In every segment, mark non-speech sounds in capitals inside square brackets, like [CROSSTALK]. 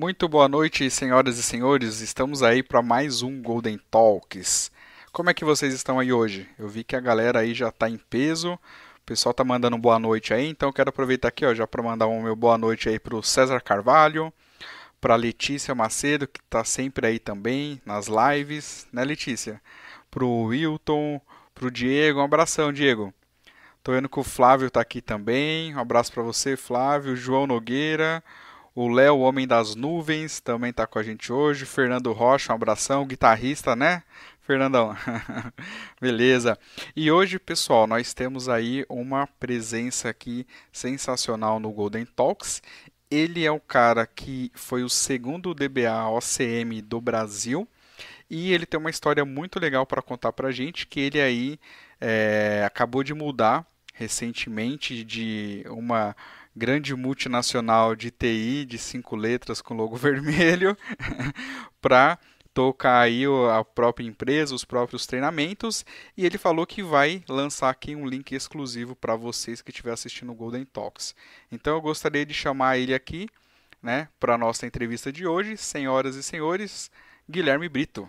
Muito boa noite, senhoras e senhores. Estamos aí para mais um Golden Talks. Como é que vocês estão aí hoje? Eu vi que a galera aí já está em peso. O pessoal tá mandando boa noite aí, então quero aproveitar aqui, ó, já para mandar um meu boa noite aí pro César Carvalho, para Letícia Macedo, que está sempre aí também nas lives, né, Letícia? Pro Wilton, pro Diego, um abração, Diego. Tô vendo que o Flávio tá aqui também. Um abraço para você, Flávio, João Nogueira, o Léo, Homem das Nuvens, também está com a gente hoje. Fernando Rocha, um abração, guitarrista, né? Fernandão. [LAUGHS] Beleza. E hoje, pessoal, nós temos aí uma presença aqui sensacional no Golden Talks. Ele é o cara que foi o segundo DBA OCM do Brasil. E ele tem uma história muito legal para contar para gente, que ele aí é, acabou de mudar recentemente de uma grande multinacional de TI de cinco letras com logo [LAUGHS] vermelho para tocar aí a própria empresa, os próprios treinamentos, e ele falou que vai lançar aqui um link exclusivo para vocês que estiver assistindo o Golden Talks. Então eu gostaria de chamar ele aqui, né, para a nossa entrevista de hoje, senhoras e senhores, Guilherme Brito.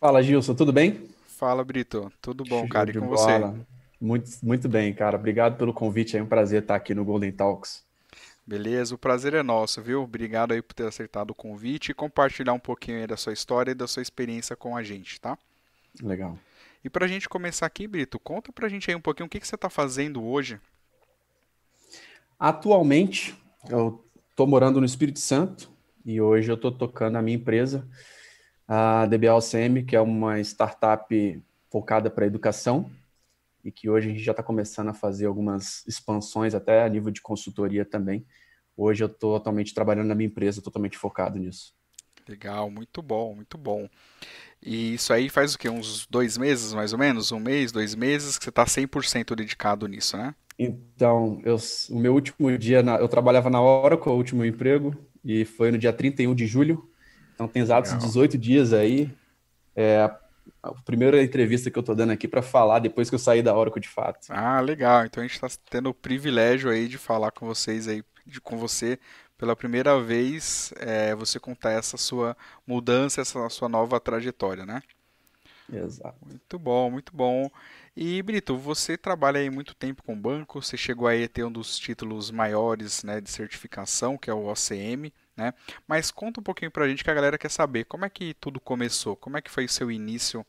Fala, Gilson, tudo bem? Fala, Brito. Tudo bom, cara? E com bola. você? Muito, muito bem, cara. Obrigado pelo convite. É um prazer estar aqui no Golden Talks. Beleza, o prazer é nosso, viu? Obrigado aí por ter acertado o convite e compartilhar um pouquinho aí da sua história e da sua experiência com a gente, tá? Legal. E para a gente começar aqui, Brito, conta para a gente aí um pouquinho o que, que você está fazendo hoje. Atualmente, eu estou morando no Espírito Santo e hoje eu estou tocando a minha empresa, a DBLCM, que é uma startup focada para educação e que hoje a gente já está começando a fazer algumas expansões até a nível de consultoria também. Hoje eu estou atualmente trabalhando na minha empresa, totalmente focado nisso. Legal, muito bom, muito bom. E isso aí faz o quê? Uns dois meses, mais ou menos? Um mês, dois meses que você está 100% dedicado nisso, né? Então, eu, o meu último dia, na, eu trabalhava na Oracle, o último emprego, e foi no dia 31 de julho. Então, tem exatos Legal. 18 dias aí. É, a primeira entrevista que eu tô dando aqui para falar depois que eu saí da Oracle de fato. Ah, legal. Então a gente está tendo o privilégio aí de falar com vocês aí, de, com você pela primeira vez, é, você contar essa sua mudança, essa sua nova trajetória, né? Exato. Muito bom, muito bom. E Brito, você trabalha aí muito tempo com banco, você chegou aí a ter um dos títulos maiores né, de certificação, que é o OCM, né? Mas conta um pouquinho pra gente que a galera quer saber como é que tudo começou, como é que foi seu início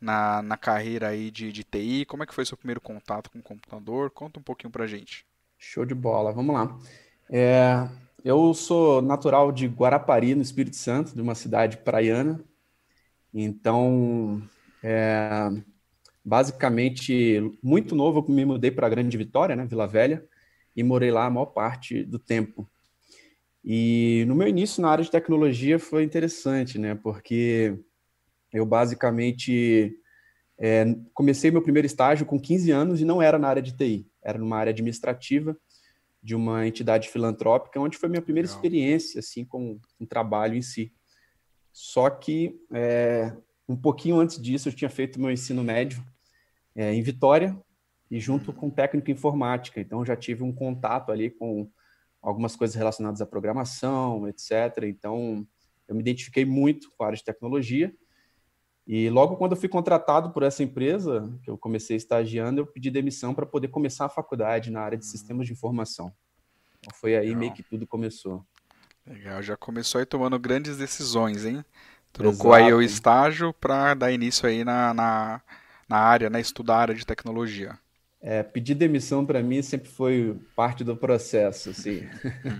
na, na carreira aí de, de TI, como é que foi seu primeiro contato com o computador, conta um pouquinho pra gente. Show de bola, vamos lá. É, eu sou natural de Guarapari, no Espírito Santo, de uma cidade praiana, então, é, basicamente, muito novo, eu me mudei para Grande Vitória, né, Vila Velha, e morei lá a maior parte do tempo. E no meu início na área de tecnologia foi interessante, né? Porque eu basicamente é, comecei meu primeiro estágio com 15 anos e não era na área de TI, era numa área administrativa de uma entidade filantrópica, onde foi minha primeira Legal. experiência assim com um trabalho em si. Só que é, um pouquinho antes disso eu tinha feito meu ensino médio é, em Vitória e junto com técnico informática, então já tive um contato ali com algumas coisas relacionadas à programação, etc. Então, eu me identifiquei muito com a área de tecnologia. E logo quando eu fui contratado por essa empresa, que eu comecei estagiando, eu pedi demissão para poder começar a faculdade na área de sistemas de informação. Então, foi aí Legal. meio que tudo começou. Legal, já começou aí tomando grandes decisões, hein? Trocou Exato. aí o estágio para dar início aí na, na, na área, né? Estudar a área de tecnologia. É, pedir demissão para mim sempre foi parte do processo, assim.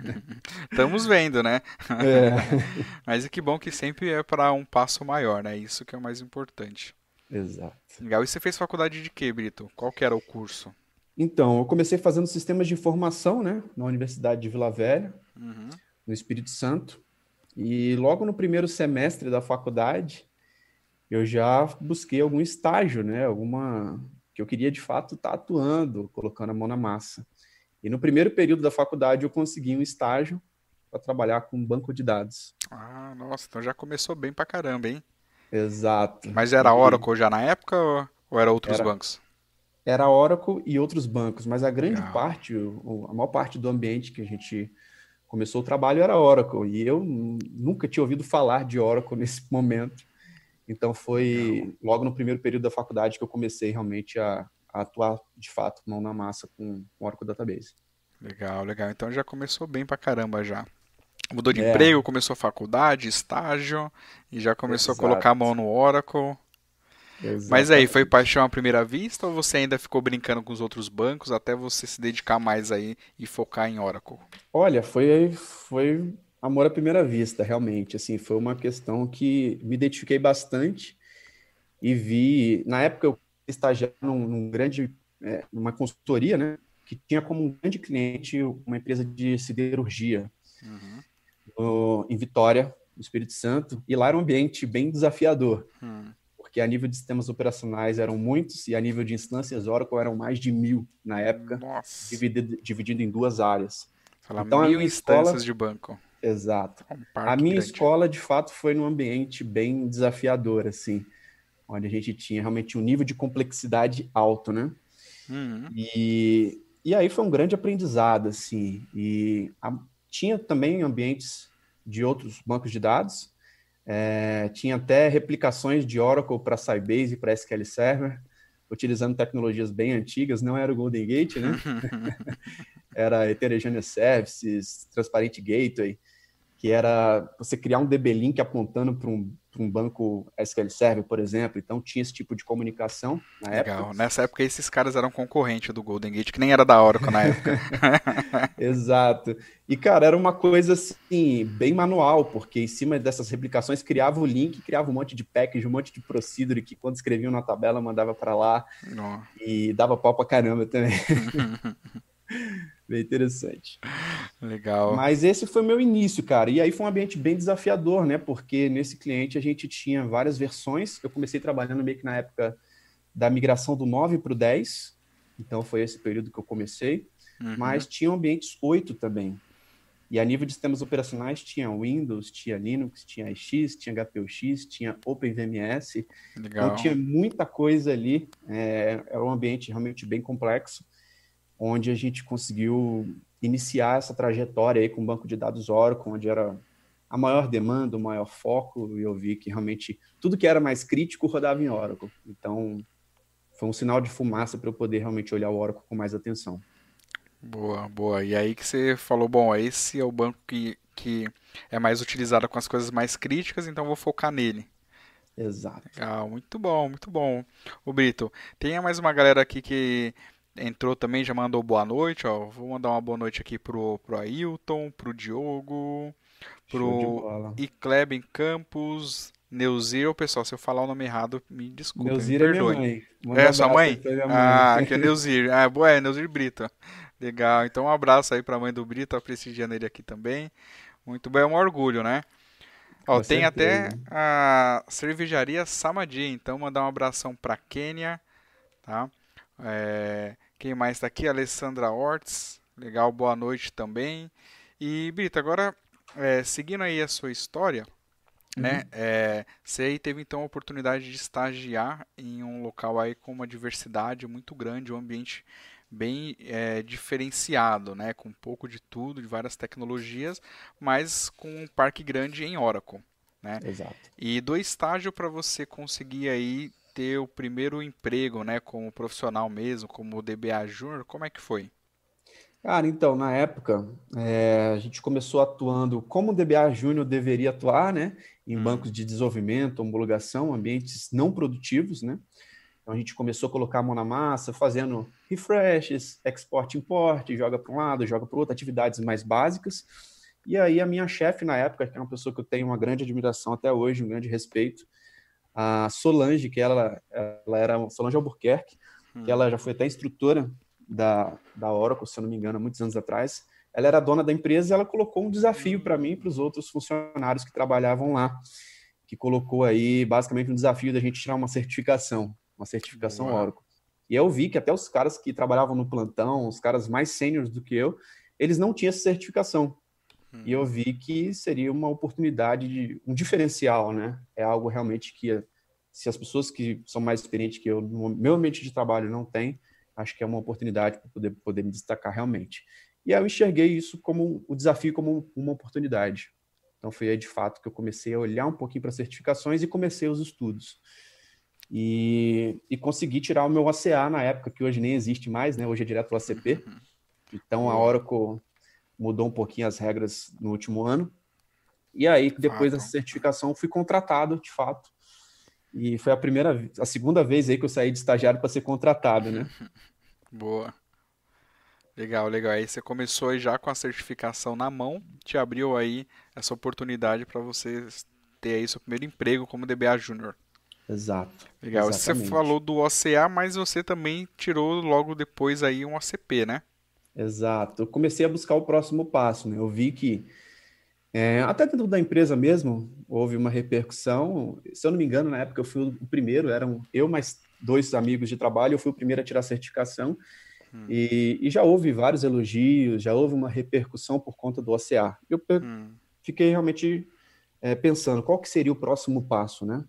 [LAUGHS] Estamos vendo, né? É. [LAUGHS] Mas é que bom que sempre é para um passo maior, né? Isso que é o mais importante. Exato. Legal. E você fez faculdade de quê, Brito? Qual que era o curso? Então, eu comecei fazendo sistemas de informação, né? Na Universidade de Vila Velha, uhum. no Espírito Santo. E logo no primeiro semestre da faculdade, eu já busquei algum estágio, né? Alguma que eu queria de fato estar tá atuando, colocando a mão na massa. E no primeiro período da faculdade eu consegui um estágio para trabalhar com um banco de dados. Ah, nossa, então já começou bem para caramba, hein? Exato. Mas era Oracle já na época ou era outros era, bancos? Era Oracle e outros bancos, mas a grande Legal. parte, a maior parte do ambiente que a gente começou o trabalho era Oracle, e eu nunca tinha ouvido falar de Oracle [LAUGHS] nesse momento. Então foi logo no primeiro período da faculdade que eu comecei realmente a, a atuar de fato, mão na massa com, com Oracle Database. Legal, legal. Então já começou bem pra caramba já. Mudou de é. emprego, começou a faculdade, estágio, e já começou Exato. a colocar a mão no Oracle. Exatamente. Mas aí, foi paixão à primeira vista ou você ainda ficou brincando com os outros bancos até você se dedicar mais aí e focar em Oracle? Olha, foi, foi amor à primeira vista, realmente. Assim, foi uma questão que me identifiquei bastante e vi. Na época, eu estagiava num, num grande, é, numa consultoria, né? Que tinha como um grande cliente uma empresa de siderurgia uhum. no, em Vitória, no Espírito Santo, e lá era um ambiente bem desafiador. Uhum porque a nível de sistemas operacionais eram muitos e a nível de instâncias Oracle eram mais de mil na época, dividido, dividido em duas áreas. Então, mil instâncias escola... de banco. Exato. É um a minha grande. escola, de fato, foi num ambiente bem desafiador, assim, onde a gente tinha realmente um nível de complexidade alto, né? Uhum. E, e aí foi um grande aprendizado, assim, e a, tinha também ambientes de outros bancos de dados, é, tinha até replicações de Oracle para Sybase e para SQL Server, utilizando tecnologias bem antigas, não era o Golden Gate, né? [LAUGHS] era Heterogeneous Services, Transparent Gateway, que era você criar um DB Link apontando para um, um banco SQL Server, por exemplo. Então tinha esse tipo de comunicação na Legal. época. Nessa época esses caras eram concorrente do Golden Gate, que nem era da Oracle na época. [LAUGHS] Exato. E cara, era uma coisa assim, bem manual, porque em cima dessas replicações criava o link, criava um monte de package, um monte de procedure que quando escreviam na tabela mandava para lá oh. e dava pau pra caramba também. [LAUGHS] Bem interessante. Legal. Mas esse foi meu início, cara. E aí foi um ambiente bem desafiador, né? Porque nesse cliente a gente tinha várias versões. Eu comecei trabalhando meio que na época da migração do 9 para o 10. Então foi esse período que eu comecei. Uhum. Mas tinha ambientes 8 também. E a nível de sistemas operacionais tinha Windows, tinha Linux, tinha X, tinha HPUX, tinha OpenVMS. Legal. Então tinha muita coisa ali. É, era um ambiente realmente bem complexo onde a gente conseguiu iniciar essa trajetória aí com o banco de dados Oracle, onde era a maior demanda, o maior foco, e eu vi que realmente tudo que era mais crítico rodava em Oracle. Então, foi um sinal de fumaça para eu poder realmente olhar o Oracle com mais atenção. Boa, boa. E aí que você falou, bom, esse é o banco que, que é mais utilizado com as coisas mais críticas, então vou focar nele. Exato. Ah, muito bom, muito bom. O Brito, tem mais uma galera aqui que entrou também, já mandou boa noite, ó. Vou mandar uma boa noite aqui pro, pro Ailton, pro Diogo, pro Icleben Campos, Neuzir, pessoal, se eu falar o nome errado, me desculpe, Neuzir me perdoe. É, minha mãe. Manda é sua mãe? Ah, aqui é Neuzir. Ah, boa, é Neuzir Brito. Legal. Então um abraço aí pra mãe do Brito, tá prestigiando ele aqui também. Muito bem, é um orgulho, né? Ó, tem até a cervejaria Samadi, então mandar um abração pra Quênia, tá? É, quem mais está aqui? Alessandra Ortiz. Legal, boa noite também. E, Brita, agora, é, seguindo aí a sua história, né, uhum. né? É, você aí teve então a oportunidade de estagiar em um local aí com uma diversidade muito grande, um ambiente bem é, diferenciado, né? Com um pouco de tudo, de várias tecnologias, mas com um parque grande em Oracle. Né? Exato. E do estágio para você conseguir aí ter o primeiro emprego, né, como profissional mesmo, como DBA Júnior, como é que foi? Cara, então, na época, é, a gente começou atuando como o DBA Júnior deveria atuar, né, em hum. bancos de desenvolvimento, homologação, ambientes não produtivos, né, então a gente começou a colocar a mão na massa, fazendo refreshes, export, import, joga para um lado, joga para o outro, atividades mais básicas, e aí a minha chefe na época, que é uma pessoa que eu tenho uma grande admiração até hoje, um grande respeito, a Solange, que ela, ela era Solange Albuquerque, hum. que ela já foi até instrutora da, da Oracle, se eu não me engano, há muitos anos atrás. Ela era dona da empresa e ela colocou um desafio para mim e para os outros funcionários que trabalhavam lá, que colocou aí basicamente um desafio da gente tirar uma certificação, uma certificação Uau. Oracle. E eu vi que até os caras que trabalhavam no plantão, os caras mais sêniores do que eu, eles não tinham essa certificação. Hum. E eu vi que seria uma oportunidade de um diferencial, né? É algo realmente que se as pessoas que são mais experientes que eu no meu ambiente de trabalho não têm, acho que é uma oportunidade para poder poder me destacar realmente. E E aí eu enxerguei isso como o desafio como uma oportunidade. Então foi aí de fato que eu comecei a olhar um pouquinho para certificações e comecei os estudos. E, e consegui tirar o meu ACA na época, que hoje nem existe mais, né? Hoje é direto o ACP. Uhum. Então a Oracle mudou um pouquinho as regras no último ano. E aí, depois dessa certificação, fui contratado, de fato. E foi a primeira, a segunda vez aí que eu saí de estagiário para ser contratado, né? [LAUGHS] Boa. Legal, legal. Aí você começou já com a certificação na mão, te abriu aí essa oportunidade para você ter aí seu primeiro emprego como DBA Júnior. Exato. Legal. Exatamente. Você falou do OCA, mas você também tirou logo depois aí um ACP, né? Exato. Eu comecei a buscar o próximo passo, né? Eu vi que é, até dentro da empresa mesmo houve uma repercussão. Se eu não me engano, na época eu fui o primeiro, eram eu mais dois amigos de trabalho, eu fui o primeiro a tirar a certificação. Hum. E, e, já houve vários elogios, já houve uma repercussão por conta do OCA. Eu hum. fiquei realmente é, pensando qual que seria o próximo passo, né?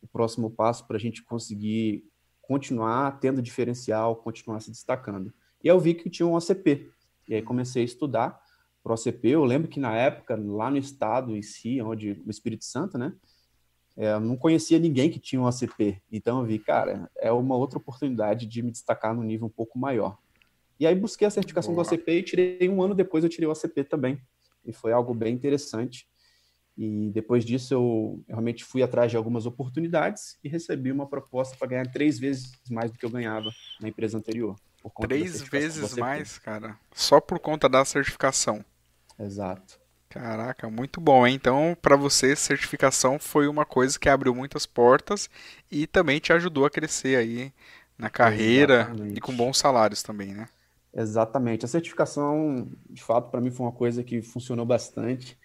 O próximo passo para a gente conseguir continuar tendo diferencial, continuar se destacando. E eu vi que tinha um OCP. E aí comecei a estudar para o OCP. Eu lembro que na época, lá no estado em si, onde o Espírito Santo, né? É, eu não conhecia ninguém que tinha um ACP. Então eu vi, cara, é uma outra oportunidade de me destacar no nível um pouco maior. E aí busquei a certificação Boa. do ACP e tirei um ano depois eu tirei o ACP também. E foi algo bem interessante. E depois disso eu, eu realmente fui atrás de algumas oportunidades e recebi uma proposta para ganhar três vezes mais do que eu ganhava na empresa anterior. Três vezes mais, cara. Só por conta da certificação. Exato. Caraca, muito bom, hein? Então, para você, certificação foi uma coisa que abriu muitas portas e também te ajudou a crescer aí na carreira Exatamente. e com bons salários também, né? Exatamente. A certificação, de fato, para mim foi uma coisa que funcionou bastante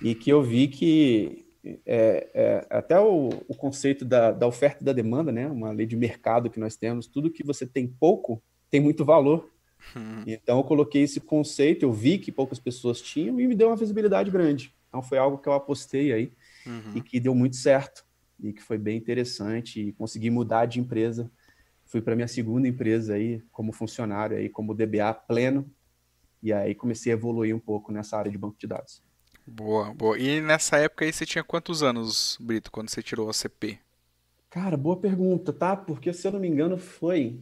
e que eu vi que é, é, até o, o conceito da, da, oferta e da demanda, né? Uma lei de mercado que nós temos, tudo que você tem pouco tem muito valor. Hum. Então eu coloquei esse conceito, eu vi que poucas pessoas tinham e me deu uma visibilidade grande. Então foi algo que eu apostei aí uhum. e que deu muito certo e que foi bem interessante e consegui mudar de empresa. Fui para minha segunda empresa aí como funcionário aí como DBA pleno e aí comecei a evoluir um pouco nessa área de banco de dados. Boa, boa. E nessa época aí você tinha quantos anos, Brito, quando você tirou a CP? Cara, boa pergunta, tá? Porque se eu não me engano foi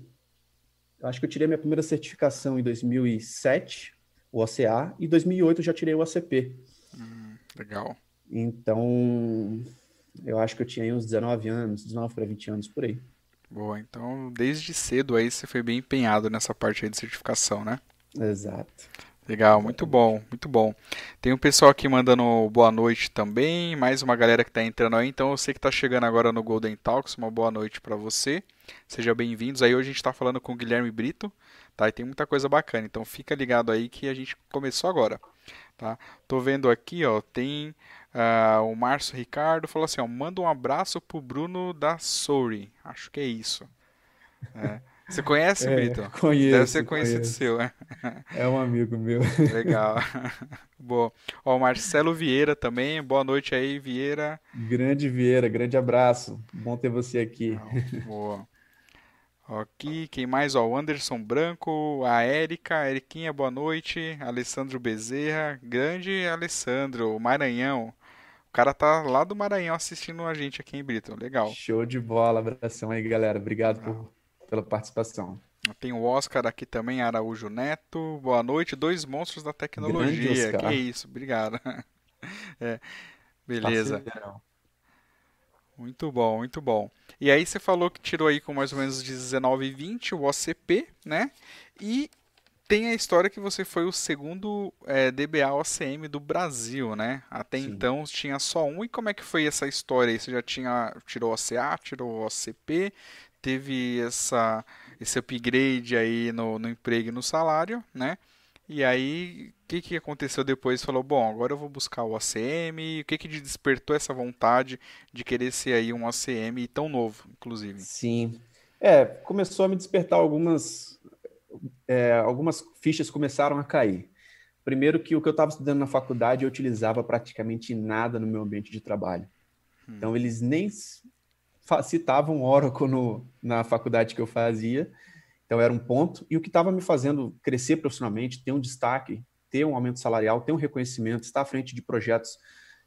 acho que eu tirei minha primeira certificação em 2007, o OCA, e em 2008 eu já tirei o ACP. Hum, legal. Então, eu acho que eu tinha uns 19 anos, 19 para 20 anos por aí. Boa, então desde cedo aí você foi bem empenhado nessa parte aí de certificação, né? Exato. Legal, muito bom, muito bom. Tem um pessoal aqui mandando boa noite também, mais uma galera que está entrando aí, então sei que está chegando agora no Golden Talks, uma boa noite para você. Sejam bem-vindos. Aí hoje a gente está falando com o Guilherme Brito, tá? E tem muita coisa bacana, então fica ligado aí que a gente começou agora, tá? Tô vendo aqui, ó, tem uh, o Márcio Ricardo falou assim, ó, manda um abraço pro Bruno da Souri. Acho que é isso. É. Você conhece, é, Brito? Conheço. Deve ser conhecido conheço. seu, né? É um amigo meu. Legal. [LAUGHS] Boa. Ó, o Marcelo Vieira também. Boa noite aí, Vieira. Grande Vieira, grande abraço. Bom ter você aqui. Boa. Aqui, quem mais? Ó, o Anderson Branco, a Érica, Eriquinha, boa noite. Alessandro Bezerra, grande Alessandro, Maranhão. O cara tá lá do Maranhão assistindo a gente aqui em Brito. Legal. Show de bola. Abração aí, galera. Obrigado por pela participação. Tem o Oscar aqui também, Araújo Neto. Boa noite, dois monstros da tecnologia. Que isso, obrigado. [LAUGHS] É, beleza. Muito bom, muito bom. E aí você falou que tirou aí com mais ou menos de 19 e 20 o OCP, né? E tem a história que você foi o segundo é, DBA OCM do Brasil, né? Até Sim. então tinha só um. E como é que foi essa história aí? Você já tinha tirou o OCA, tirou o OCP? Teve essa, esse upgrade aí no, no emprego e no salário, né? E aí, o que, que aconteceu depois? Falou, bom, agora eu vou buscar o ACM. O que, que despertou essa vontade de querer ser aí um ACM tão novo, inclusive? Sim. É, começou a me despertar algumas... É, algumas fichas começaram a cair. Primeiro que o que eu estava estudando na faculdade eu utilizava praticamente nada no meu ambiente de trabalho. Hum. Então, eles nem citavam Oracle no, na faculdade que eu fazia. Então era um ponto. E o que estava me fazendo crescer profissionalmente, ter um destaque, ter um aumento salarial, ter um reconhecimento, estar à frente de projetos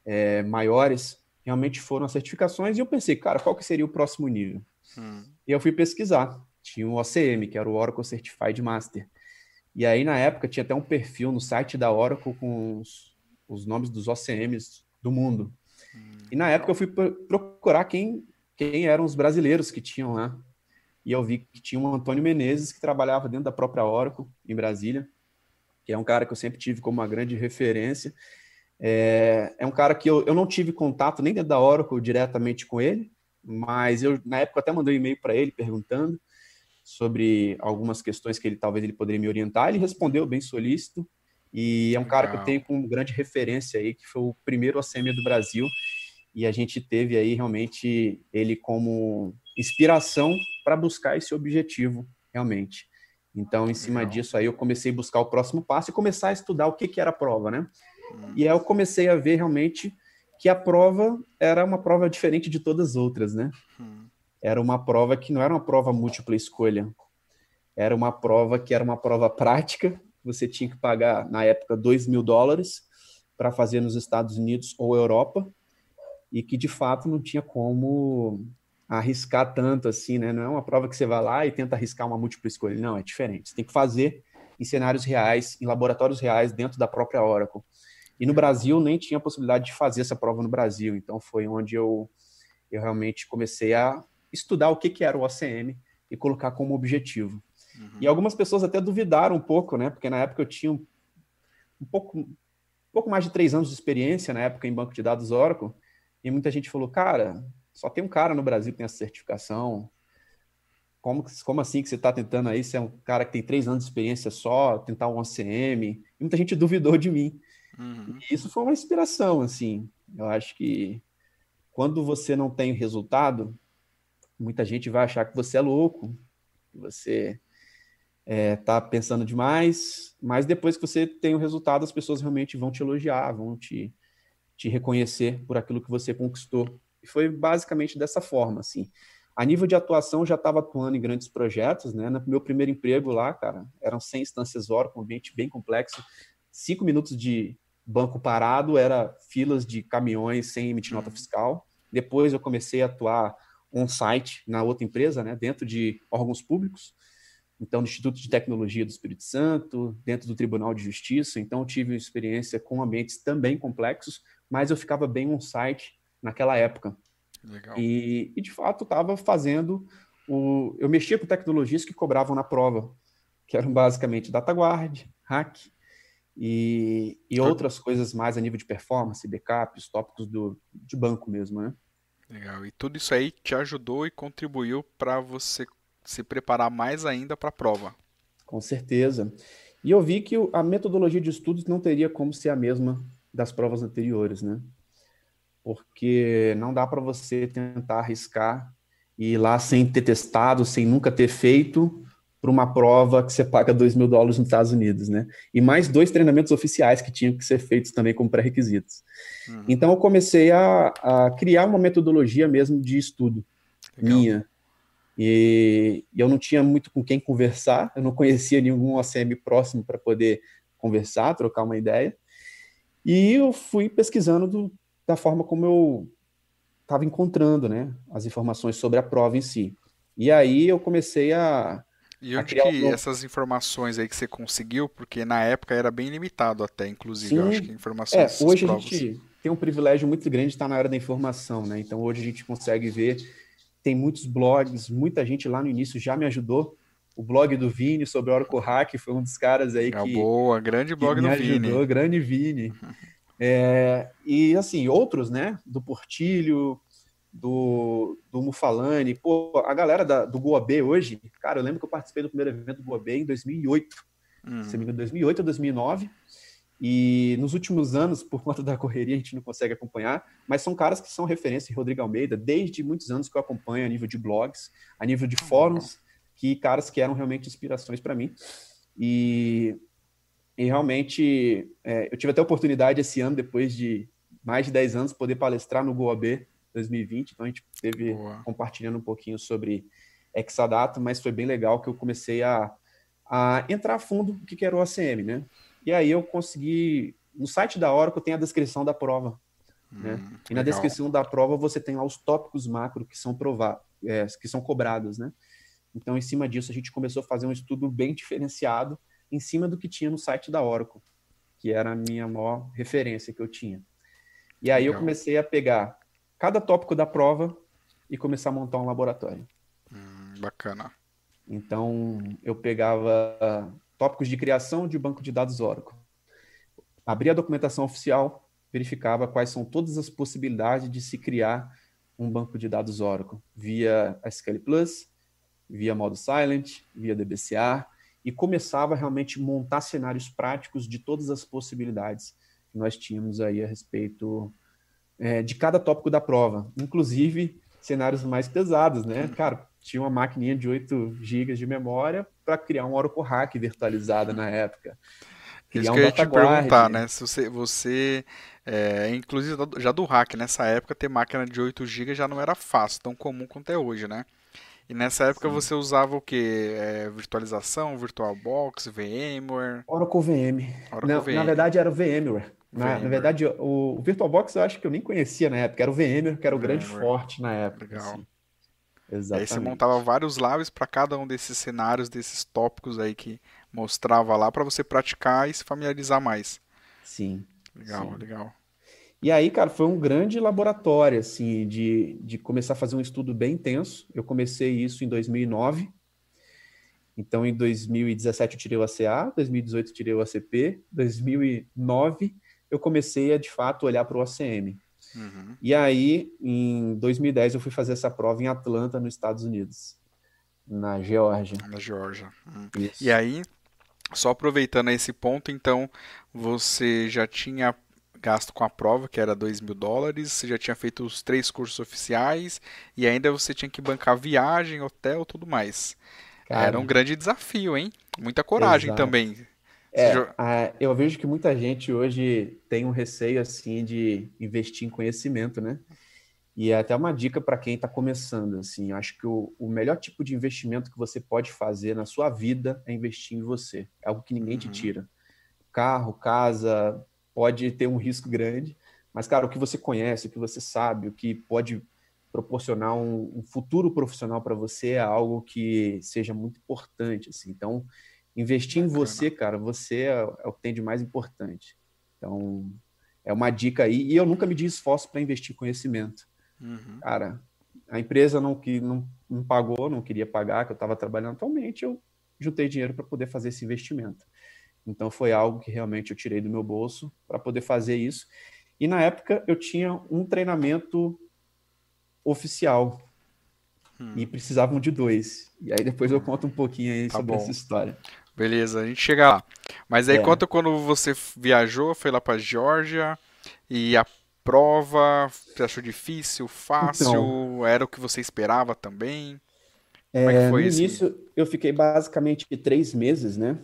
é, maiores, realmente foram as certificações. E eu pensei, cara, qual que seria o próximo nível? Hum. E eu fui pesquisar. Tinha o OCM, que era o Oracle Certified Master. E aí, na época, tinha até um perfil no site da Oracle com os, os nomes dos OCMs do mundo. Hum, e na época eu fui procurar quem, quem eram os brasileiros que tinham lá. E eu vi que tinha um Antônio Menezes que trabalhava dentro da própria Oracle, em Brasília, que é um cara que eu sempre tive como uma grande referência. É, é um cara que eu, eu não tive contato nem dentro da Oracle diretamente com ele, mas eu, na época, até mandei um e-mail para ele perguntando sobre algumas questões que ele talvez ele poderia me orientar. Ele respondeu bem solícito e é um cara Legal. que eu tenho como grande referência aí, que foi o primeiro ACM do Brasil e a gente teve aí realmente ele como inspiração para buscar esse objetivo realmente. Então, em cima Legal. disso aí, eu comecei a buscar o próximo passo e começar a estudar o que, que era a prova, né? Hum. E aí eu comecei a ver realmente que a prova era uma prova diferente de todas as outras, né? Hum era uma prova que não era uma prova múltipla escolha, era uma prova que era uma prova prática, você tinha que pagar, na época, 2 mil dólares para fazer nos Estados Unidos ou Europa, e que de fato não tinha como arriscar tanto assim, né? Não é uma prova que você vai lá e tenta arriscar uma múltipla escolha, não, é diferente. Você tem que fazer em cenários reais, em laboratórios reais, dentro da própria Oracle. E no Brasil nem tinha a possibilidade de fazer essa prova no Brasil, então foi onde eu, eu realmente comecei a estudar o que, que era o OCM e colocar como objetivo. Uhum. E algumas pessoas até duvidaram um pouco, né? Porque na época eu tinha um, um, pouco, um pouco mais de três anos de experiência na época em banco de dados Oracle, e muita gente falou, cara, só tem um cara no Brasil que tem essa certificação. Como, como assim que você está tentando aí? Você é um cara que tem três anos de experiência só, tentar um OCM? E muita gente duvidou de mim. Uhum. E isso foi uma inspiração, assim. Eu acho que quando você não tem resultado, muita gente vai achar que você é louco, que você está é, tá pensando demais, mas depois que você tem o resultado, as pessoas realmente vão te elogiar, vão te, te reconhecer por aquilo que você conquistou. E foi basicamente dessa forma, assim. A nível de atuação, já estava atuando em grandes projetos, né? No meu primeiro emprego lá, cara, eram 100 instâncias Oracle, um ambiente bem complexo. Cinco minutos de banco parado era filas de caminhões sem emitir nota uhum. fiscal. Depois eu comecei a atuar on-site na outra empresa, né, dentro de órgãos públicos, então no Instituto de Tecnologia do Espírito Santo, dentro do Tribunal de Justiça, então tive experiência com ambientes também complexos, mas eu ficava bem on-site naquela época. Legal. E, e de fato estava fazendo o, eu mexia com tecnologias que cobravam na prova, que eram basicamente DataGuard, hack e, e outras coisas mais a nível de performance, backup, os tópicos do, de banco mesmo, né? Legal. E tudo isso aí te ajudou e contribuiu para você se preparar mais ainda para a prova. Com certeza. E eu vi que a metodologia de estudos não teria como ser a mesma das provas anteriores, né? Porque não dá para você tentar arriscar e ir lá sem ter testado, sem nunca ter feito, para uma prova que você paga 2 mil dólares nos Estados Unidos, né? E mais dois treinamentos oficiais que tinham que ser feitos também como pré-requisitos. Uhum. Então eu comecei a, a, criar uma metodologia mesmo de estudo Legal. minha. E, e, eu não tinha muito com quem conversar, eu não conhecia nenhum ACM próximo para poder conversar, trocar uma ideia. E eu fui pesquisando do, da forma como eu estava encontrando, né, as informações sobre a prova em si. E aí eu comecei a e onde que essas informações aí que você conseguiu, porque na época era bem limitado até, inclusive, Sim. eu acho que informações. É, hoje provas... a gente tem um privilégio muito grande de estar na área da informação, né? Então hoje a gente consegue ver, tem muitos blogs, muita gente lá no início já me ajudou. O blog do Vini sobre Oracle Hack foi um dos caras aí é que. Boa, grande blog do Vini. Ajudou, grande Vini. [LAUGHS] É, e assim, outros, né? Do Portilho, do, do Mufalani, pô, a galera da, do Goabê hoje, cara, eu lembro que eu participei do primeiro evento do Goabê em 2008, hum. se me engano, 2008 ou 2009, e nos últimos anos, por conta da correria, a gente não consegue acompanhar, mas são caras que são referência em Rodrigo Almeida, desde muitos anos que eu acompanho a nível de blogs, a nível de fóruns, que caras que eram realmente inspirações para mim, e, e realmente é, eu tive até a oportunidade esse ano, depois de mais de 10 anos, poder palestrar no Goabê 2020, então a gente teve Boa. compartilhando um pouquinho sobre Exadata, mas foi bem legal que eu comecei a, a entrar a fundo o que, que era o ACM, né? E aí eu consegui. No site da Oracle tem a descrição da prova. Né? Hum, né? E na descrição da prova você tem lá os tópicos macro que são provar, é, que são cobrados, né? Então, em cima disso, a gente começou a fazer um estudo bem diferenciado em cima do que tinha no site da Oracle, que era a minha maior referência que eu tinha. E aí Legal. eu comecei a pegar cada tópico da prova e começar a montar um laboratório. Hum, bacana. Então, eu pegava tópicos de criação de banco de dados Oracle. Abria a documentação oficial, verificava quais são todas as possibilidades de se criar um banco de dados Oracle via SQL Plus, via modo silent, via DBCA e começava realmente a montar cenários práticos de todas as possibilidades que nós tínhamos aí a respeito é, de cada tópico da prova, inclusive cenários mais pesados, né? Cara, tinha uma maquininha de 8 GB de memória para criar um Oracle Hack virtualizada na época. Isso que eu ia te perguntar, né? Se você, você é, inclusive já do hack, nessa época ter máquina de 8 GB já não era fácil, tão comum quanto é hoje, né? E nessa época Sim. você usava o que? É, virtualização, VirtualBox, VMware? Oracle VM. Oracle Não, VM. Na verdade era o VMware. Na, na, verdade, o, o, VirtualBox eu acho que eu nem conhecia na época. Era o VMware, que era o VMware. grande forte na época. Legal. Assim. Exatamente. Aí você montava vários labs para cada um desses cenários, desses tópicos aí que mostrava lá para você praticar e se familiarizar mais. Sim. Legal, sim. legal. E aí, cara, foi um grande laboratório, assim, de, de começar a fazer um estudo bem intenso. Eu comecei isso em 2009. Então, em 2017 eu tirei o ACA, 2018 eu tirei o ACP, 2009 eu comecei a, de fato, olhar para o ACM. Uhum. E aí, em 2010, eu fui fazer essa prova em Atlanta, nos Estados Unidos, na Geórgia. Na Geórgia. Hum. E aí, só aproveitando esse ponto, então, você já tinha gasto com a prova, que era 2 mil dólares, você já tinha feito os três cursos oficiais e ainda você tinha que bancar viagem, hotel, tudo mais. Cara, era um grande desafio, hein? Muita coragem exato. também. É, a, eu vejo que muita gente hoje tem um receio assim de investir em conhecimento, né? E é até uma dica para quem está começando. Assim, eu acho que o, o, melhor tipo de investimento que você pode fazer na sua vida é investir em você. É algo que ninguém uhum. te tira. Carro, casa, pode ter um risco grande, mas, cara, o que você conhece, o que você sabe, o que pode proporcionar um, um futuro profissional para você é algo que seja muito importante. Assim. Então, investir Bacana. em você, cara, você é, é, o que tem de mais importante. Então, é uma dica aí. E eu nunca me esforço para investir em conhecimento. Uhum. Cara, a empresa não, que, não, não pagou, não queria pagar, que eu estava trabalhando atualmente, eu juntei dinheiro para poder fazer esse investimento. Então foi algo que realmente eu tirei do meu bolso para poder fazer isso. E na época eu tinha um treinamento oficial hum. e precisavam de dois. E aí depois eu conto um pouquinho aí tá sobre bom. essa história. Beleza, a gente chega lá. Mas aí é. conta quando você viajou, foi lá para Geórgia e a prova, você achou difícil, fácil, então, era o que você esperava também? Como é, é que foi no isso? início eu fiquei basicamente três meses, né?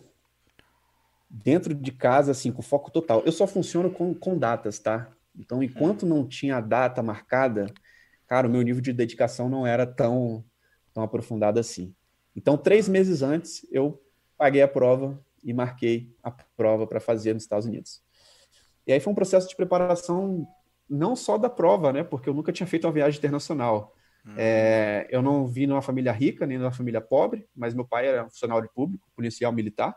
Dentro de casa, assim, com foco total. Eu só funciono com, com datas, tá? Então, enquanto não tinha data marcada, cara, o meu nível de dedicação não era tão, tão aprofundado assim. Então, três meses antes, eu paguei a prova e marquei a prova para fazer nos Estados Unidos. E aí foi um processo de preparação não só da prova, né? Porque eu nunca tinha feito uma viagem internacional. Uhum. É, eu não vim numa família rica, nem numa família pobre, mas meu pai era funcionário público, policial militar.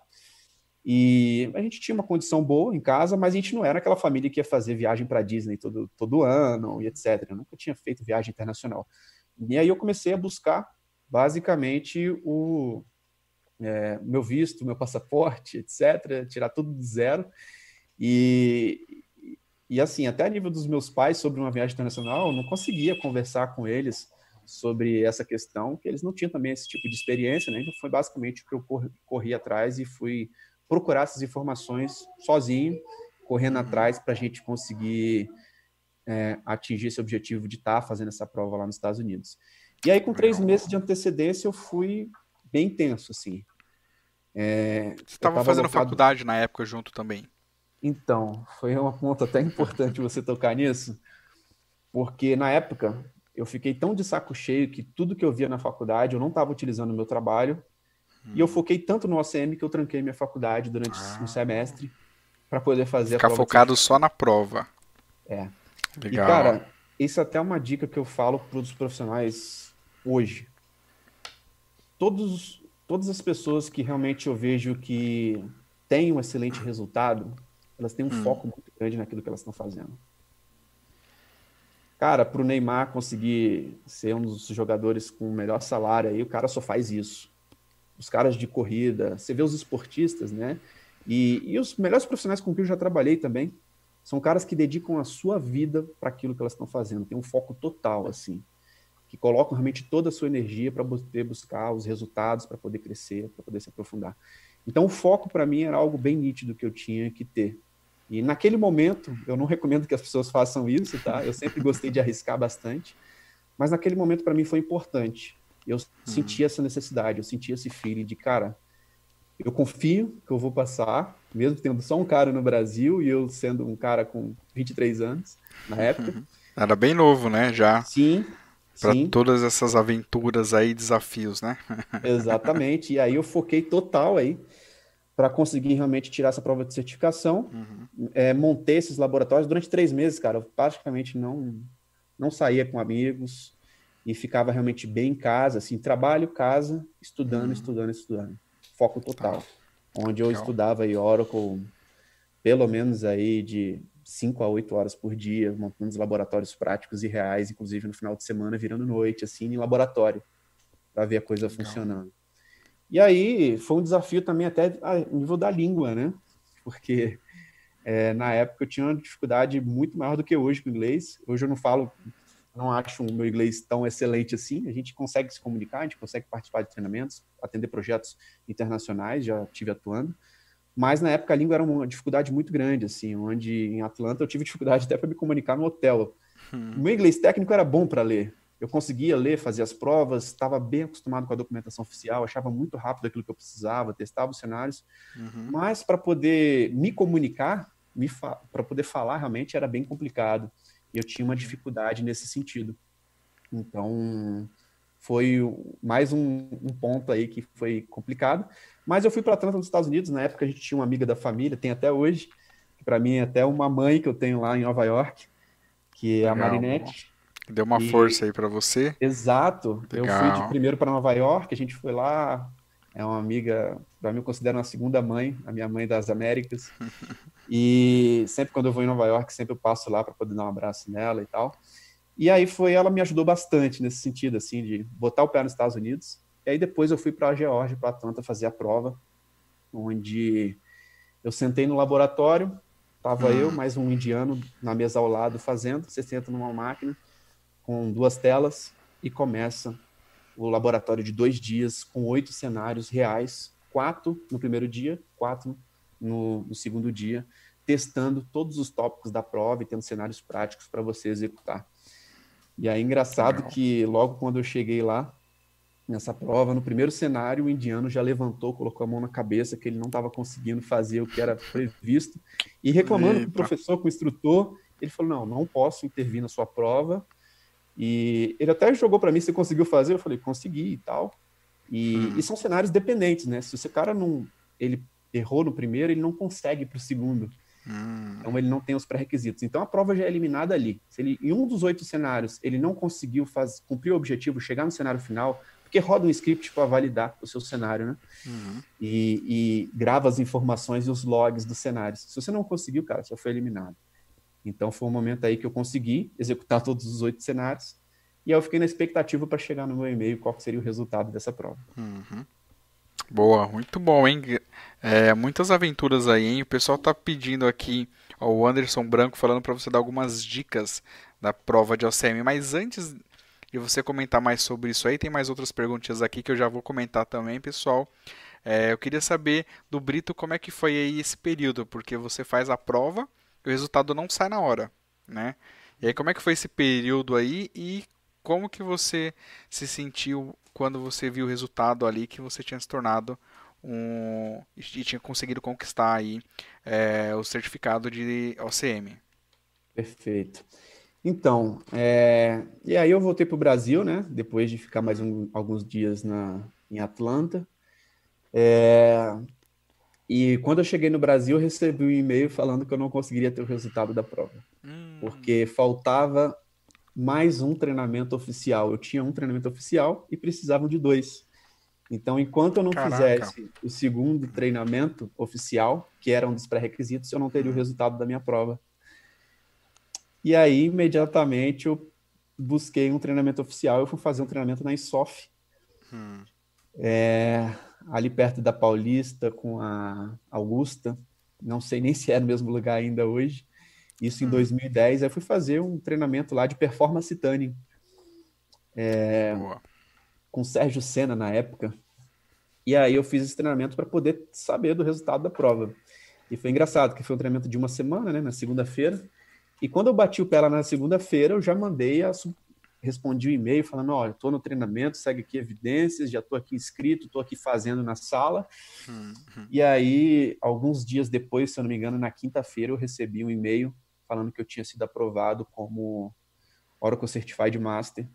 E a gente tinha uma condição boa em casa, mas a gente não era aquela família que ia fazer viagem para Disney todo, todo ano e etc. Eu nunca tinha feito viagem internacional. E aí eu comecei a buscar, basicamente, o é, meu visto, meu passaporte, etc., tirar tudo do zero. E, e assim, até a nível dos meus pais sobre uma viagem internacional, eu não conseguia conversar com eles sobre essa questão, que eles não tinham também esse tipo de experiência, né? Então foi basicamente o que eu corri, corri atrás e fui procurar essas informações sozinho, correndo uhum. atrás para a gente conseguir é, atingir esse objetivo de estar tá fazendo essa prova lá nos Estados Unidos. E aí, com três meses de antecedência, eu fui bem tenso, assim. É, Você estava fazendo alocado... faculdade na época junto também? Então, foi uma ponta até importante você tocar nisso, porque na época eu fiquei tão de saco cheio que tudo que eu via na faculdade eu não estava utilizando no meu trabalho. Hum. E eu foquei tanto no OCM que eu tranquei minha faculdade durante ah. um semestre para poder fazer Ficar focado só na prova. É. Legal. E, cara, isso é até uma dica que eu falo para os profissionais hoje. Todos, todas as pessoas que realmente eu vejo que têm um excelente resultado, elas têm um hum. foco muito grande naquilo que elas estão fazendo. Cara, para o Neymar conseguir ser um dos jogadores com o melhor salário aí, o cara só faz isso. Os caras de corrida, você vê os esportistas, né? E, e os melhores profissionais com quem eu já trabalhei também, são caras que dedicam a sua vida para aquilo que elas estão fazendo, tem um foco total, assim, que colocam realmente toda a sua energia para poder buscar os resultados, para poder crescer, para poder se aprofundar. Então, o foco para mim era algo bem nítido que eu tinha que ter. E naquele momento, eu não recomendo que as pessoas façam isso, tá? Eu sempre gostei de arriscar bastante, mas naquele momento para mim foi importante. Eu uhum. senti essa necessidade, eu senti esse feeling de, cara, eu confio que eu vou passar, mesmo tendo só um cara no Brasil e eu sendo um cara com 23 anos na época. Uhum. Era bem novo, né? Já. Sim. Para todas essas aventuras aí, desafios, né? [LAUGHS] Exatamente. E aí eu foquei total aí para conseguir realmente tirar essa prova de certificação. Uhum. É, montei esses laboratórios durante três meses, cara. Eu praticamente não, não saía com amigos e ficava realmente bem em casa, assim, trabalho, casa, estudando, uhum. estudando, estudando. Foco total. Ah, onde eu legal. estudava aí Oracle pelo menos aí de 5 a 8 horas por dia, montando os laboratórios práticos e reais, inclusive no final de semana, virando noite, assim, em laboratório, para ver a coisa legal. funcionando. E aí foi um desafio também até a nível da língua, né? Porque é, na época eu tinha uma dificuldade muito maior do que hoje com o inglês. Hoje eu não falo, não acho o meu inglês tão excelente assim. A gente consegue se comunicar, a gente consegue participar de treinamentos, atender projetos internacionais, já tive atuando. Mas na época a língua era uma dificuldade muito grande, assim, onde em Atlanta eu tive dificuldade [LAUGHS] até para me comunicar no hotel. Hum. O meu inglês técnico era bom para ler, eu conseguia ler, fazer as provas, estava bem acostumado com a documentação oficial, achava muito rápido aquilo que eu precisava, testava os cenários, uhum. mas para poder me comunicar, para poder falar realmente era bem complicado. E eu tinha uma dificuldade nesse sentido. Então, foi mais um, um, ponto aí que foi complicado. Mas eu fui para Atlanta, nos Estados Unidos. Na época, a gente tinha uma amiga da família, tem até hoje, que para mim é até uma mãe que eu tenho lá em Nova York, que é a Marinette. Deu uma e... força aí para você. Exato. Legal. Eu fui de primeiro para Nova York, a gente foi lá. É uma amiga, para mim eu considero uma segunda mãe, a minha mãe das Américas. [LAUGHS] e sempre quando eu vou em Nova York, sempre eu passo lá para poder dar um abraço nela e tal. E aí foi, ela me ajudou bastante nesse sentido, assim, de botar o pé nos Estados Unidos. E aí depois eu fui para a Geórgia, para Atlanta, fazer a prova, onde eu sentei no laboratório, tava hum. eu, mais um indiano na mesa ao lado fazendo. Você senta numa máquina, com duas telas e começa o laboratório de dois dias com oito cenários reais, quatro no primeiro dia, quatro no, no segundo dia, testando todos os tópicos da prova e tendo cenários práticos para você executar. E aí, engraçado que logo quando eu cheguei lá, nessa prova, no primeiro cenário, o indiano já levantou, colocou a mão na cabeça que ele não estava conseguindo fazer o que era previsto, e reclamando com o professor, com o instrutor, ele falou, não, não posso intervir na sua prova, e ele até jogou para mim se conseguiu fazer, eu falei, consegui e tal. E, hum. e, são cenários dependentes, né? Se o cara não ele errou no primeiro, ele não consegue para o segundo. Hum. Então ele não tem os pré-requisitos. Então a prova já é eliminada ali. Se ele em um dos oito cenários ele não conseguiu faz, cumprir o objetivo, chegar no cenário final, porque roda um script para validar o seu cenário, né? Uhum. E, e, grava as informações e os logs dos cenários. Se você não conseguiu, cara, você foi eliminado. Então foi um momento aí que eu consegui executar [LAUGHS] todos os oito cenários. E aí eu fiquei na expectativa para chegar no meu e-mail qual seria o resultado dessa prova. Uhum. Boa, muito bom, hein? É, muitas aventuras aí, hein? O pessoal tá pedindo aqui, ó, o Anderson Branco falando para você dar algumas dicas da prova de OCM. Mas antes de você comentar mais sobre isso aí, tem mais outras perguntas aqui que eu já vou comentar também, pessoal. É, eu queria saber do Brito como é que foi aí esse período, porque você faz a prova o resultado não sai na hora, né? E aí como é que foi esse período aí e como que você se sentiu quando você viu o resultado ali que você tinha se tornado um e tinha conseguido conquistar aí é, o certificado de OCM? Perfeito. Então, é... e aí eu voltei para o Brasil, né? Depois de ficar mais um, alguns dias na, em Atlanta. É... E quando eu cheguei no Brasil, eu recebi um e-mail falando que eu não conseguiria ter o resultado da prova. Hum. Porque faltava mais um treinamento oficial. Eu tinha um treinamento oficial e precisavam de dois. Então, enquanto eu não Caraca. fizesse o segundo treinamento oficial, que era um dos pré-requisitos, eu não teria o hum. resultado da minha prova. E aí, imediatamente, eu busquei um treinamento oficial. Eu fui fazer um treinamento na ISOF, hum. é, ali perto da Paulista, com a Augusta. Não sei nem se é no mesmo lugar ainda hoje. Isso em hum. 2010. Aí fui fazer um treinamento lá de performance tuning. É, com Sérgio Senna na época. E aí eu fiz esse treinamento para poder saber do resultado da prova. E foi engraçado, que foi um treinamento de uma semana, né, na segunda-feira. E quando eu bati o pé lá na segunda-feira, eu já mandei a respondi o um e-mail falando, olha, estou no treinamento, segue aqui evidências, já estou aqui inscrito, estou aqui fazendo na sala. Uhum. E aí, alguns dias depois, se eu não me engano, na quinta-feira, eu recebi um e-mail falando que eu tinha sido aprovado como Oracle Certified Master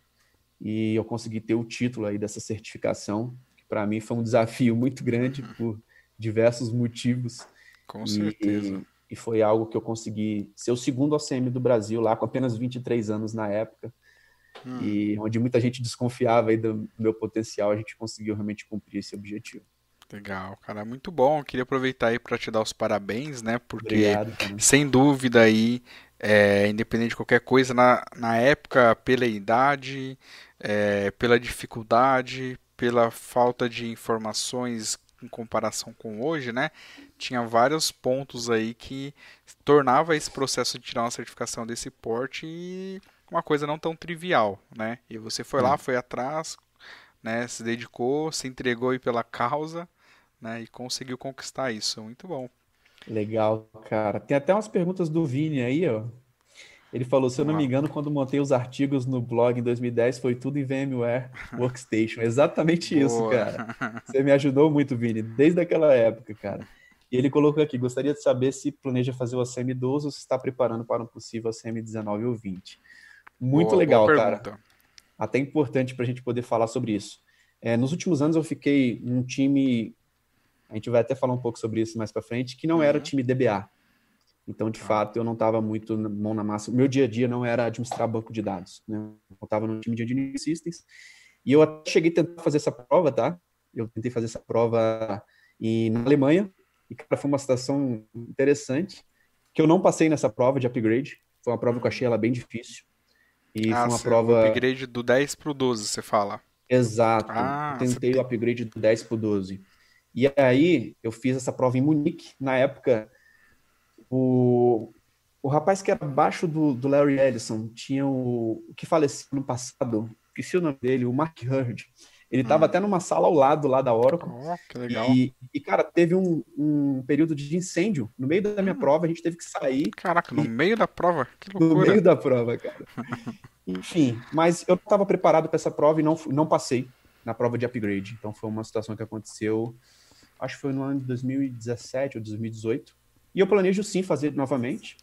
e eu consegui ter o título aí dessa certificação, que para mim foi um desafio muito grande uhum. por diversos motivos. Com certeza. E, e foi algo que eu consegui ser o segundo OCM do Brasil lá, com apenas 23 anos na época, hum. e onde muita gente desconfiava aí do meu potencial, a gente conseguiu realmente cumprir esse objetivo. Legal, cara, muito bom. Eu queria aproveitar aí para te dar os parabéns, né? Porque Obrigado, sem dúvida aí, é, independente de qualquer coisa, na, na época, pela idade, é, pela dificuldade, pela falta de informações em comparação com hoje, né? Tinha vários pontos aí que tornava esse processo de tirar uma certificação desse porte uma coisa não tão trivial, né? E você foi lá, hum. foi atrás, né? Se dedicou, se entregou aí pela causa, né? E conseguiu conquistar isso. Muito bom. Legal, cara. Tem até umas perguntas do Vini aí, ó. Ele falou, se eu não me engano, quando montei os artigos no blog em 2010, foi tudo em VMware Workstation. Exatamente Boa. isso, cara. Você me ajudou muito, Vini, desde aquela época, cara. E ele colocou aqui, gostaria de saber se planeja fazer o ACM 12 ou se está preparando para um possível ACM 19 ou 20. Muito boa, legal, boa cara. Até importante para a gente poder falar sobre isso. É, nos últimos anos eu fiquei num time, a gente vai até falar um pouco sobre isso mais para frente, que não uhum. era o time DBA. Então, de ah. fato, eu não estava muito mão na massa. Meu dia a dia não era administrar banco de dados. Né? Eu estava no time de Engineering Systems. E eu até cheguei a tentar fazer essa prova, tá? Eu tentei fazer essa prova em, na Alemanha. E, cara, foi uma situação interessante. Que eu não passei nessa prova de upgrade. Foi uma prova que eu achei ela bem difícil. E ah, foi uma prova. O upgrade do 10 para o 12, você fala. Exato. Ah, eu tentei o upgrade do 10 para o 12. E aí, eu fiz essa prova em Munique. Na época, o, o rapaz que era abaixo do, do Larry Ellison tinha o, o que faleceu no passado, esqueci o nome dele, o Mark Hurd. Ele estava hum. até numa sala ao lado lá da Oracle. Oh, que legal. E, e cara, teve um, um, período de incêndio. No meio da minha hum. prova, a gente teve que sair. Caraca, no e... meio da prova? Que loucura. No meio da prova, cara. [LAUGHS] Enfim, mas eu estava preparado para essa prova e não, não passei na prova de upgrade. Então foi uma situação que aconteceu, acho que foi no ano de 2017 ou 2018. E eu planejo sim fazer novamente.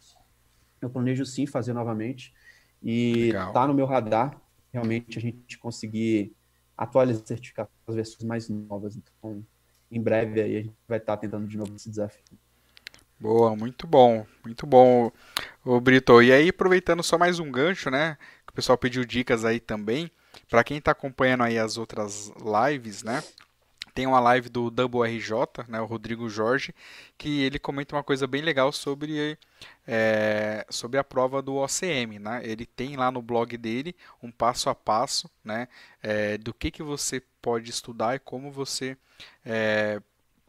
Eu planejo sim fazer novamente. E Legal. tá no meu radar realmente a gente conseguir atualizar a certificação as versões mais novas. Então, em breve aí a gente vai estar tentando de novo esse desafio. Boa, muito bom, muito bom, o Brito. E aí, aproveitando só mais um gancho, né? Que o pessoal pediu dicas aí também. Para quem está acompanhando aí as outras lives, né? Tem uma live do WRJ, né, o Rodrigo Jorge, que ele comenta uma coisa bem legal sobre, é, sobre a prova do OCM. Né? Ele tem lá no blog dele um passo a passo né, é, do que, que você pode estudar e como você é,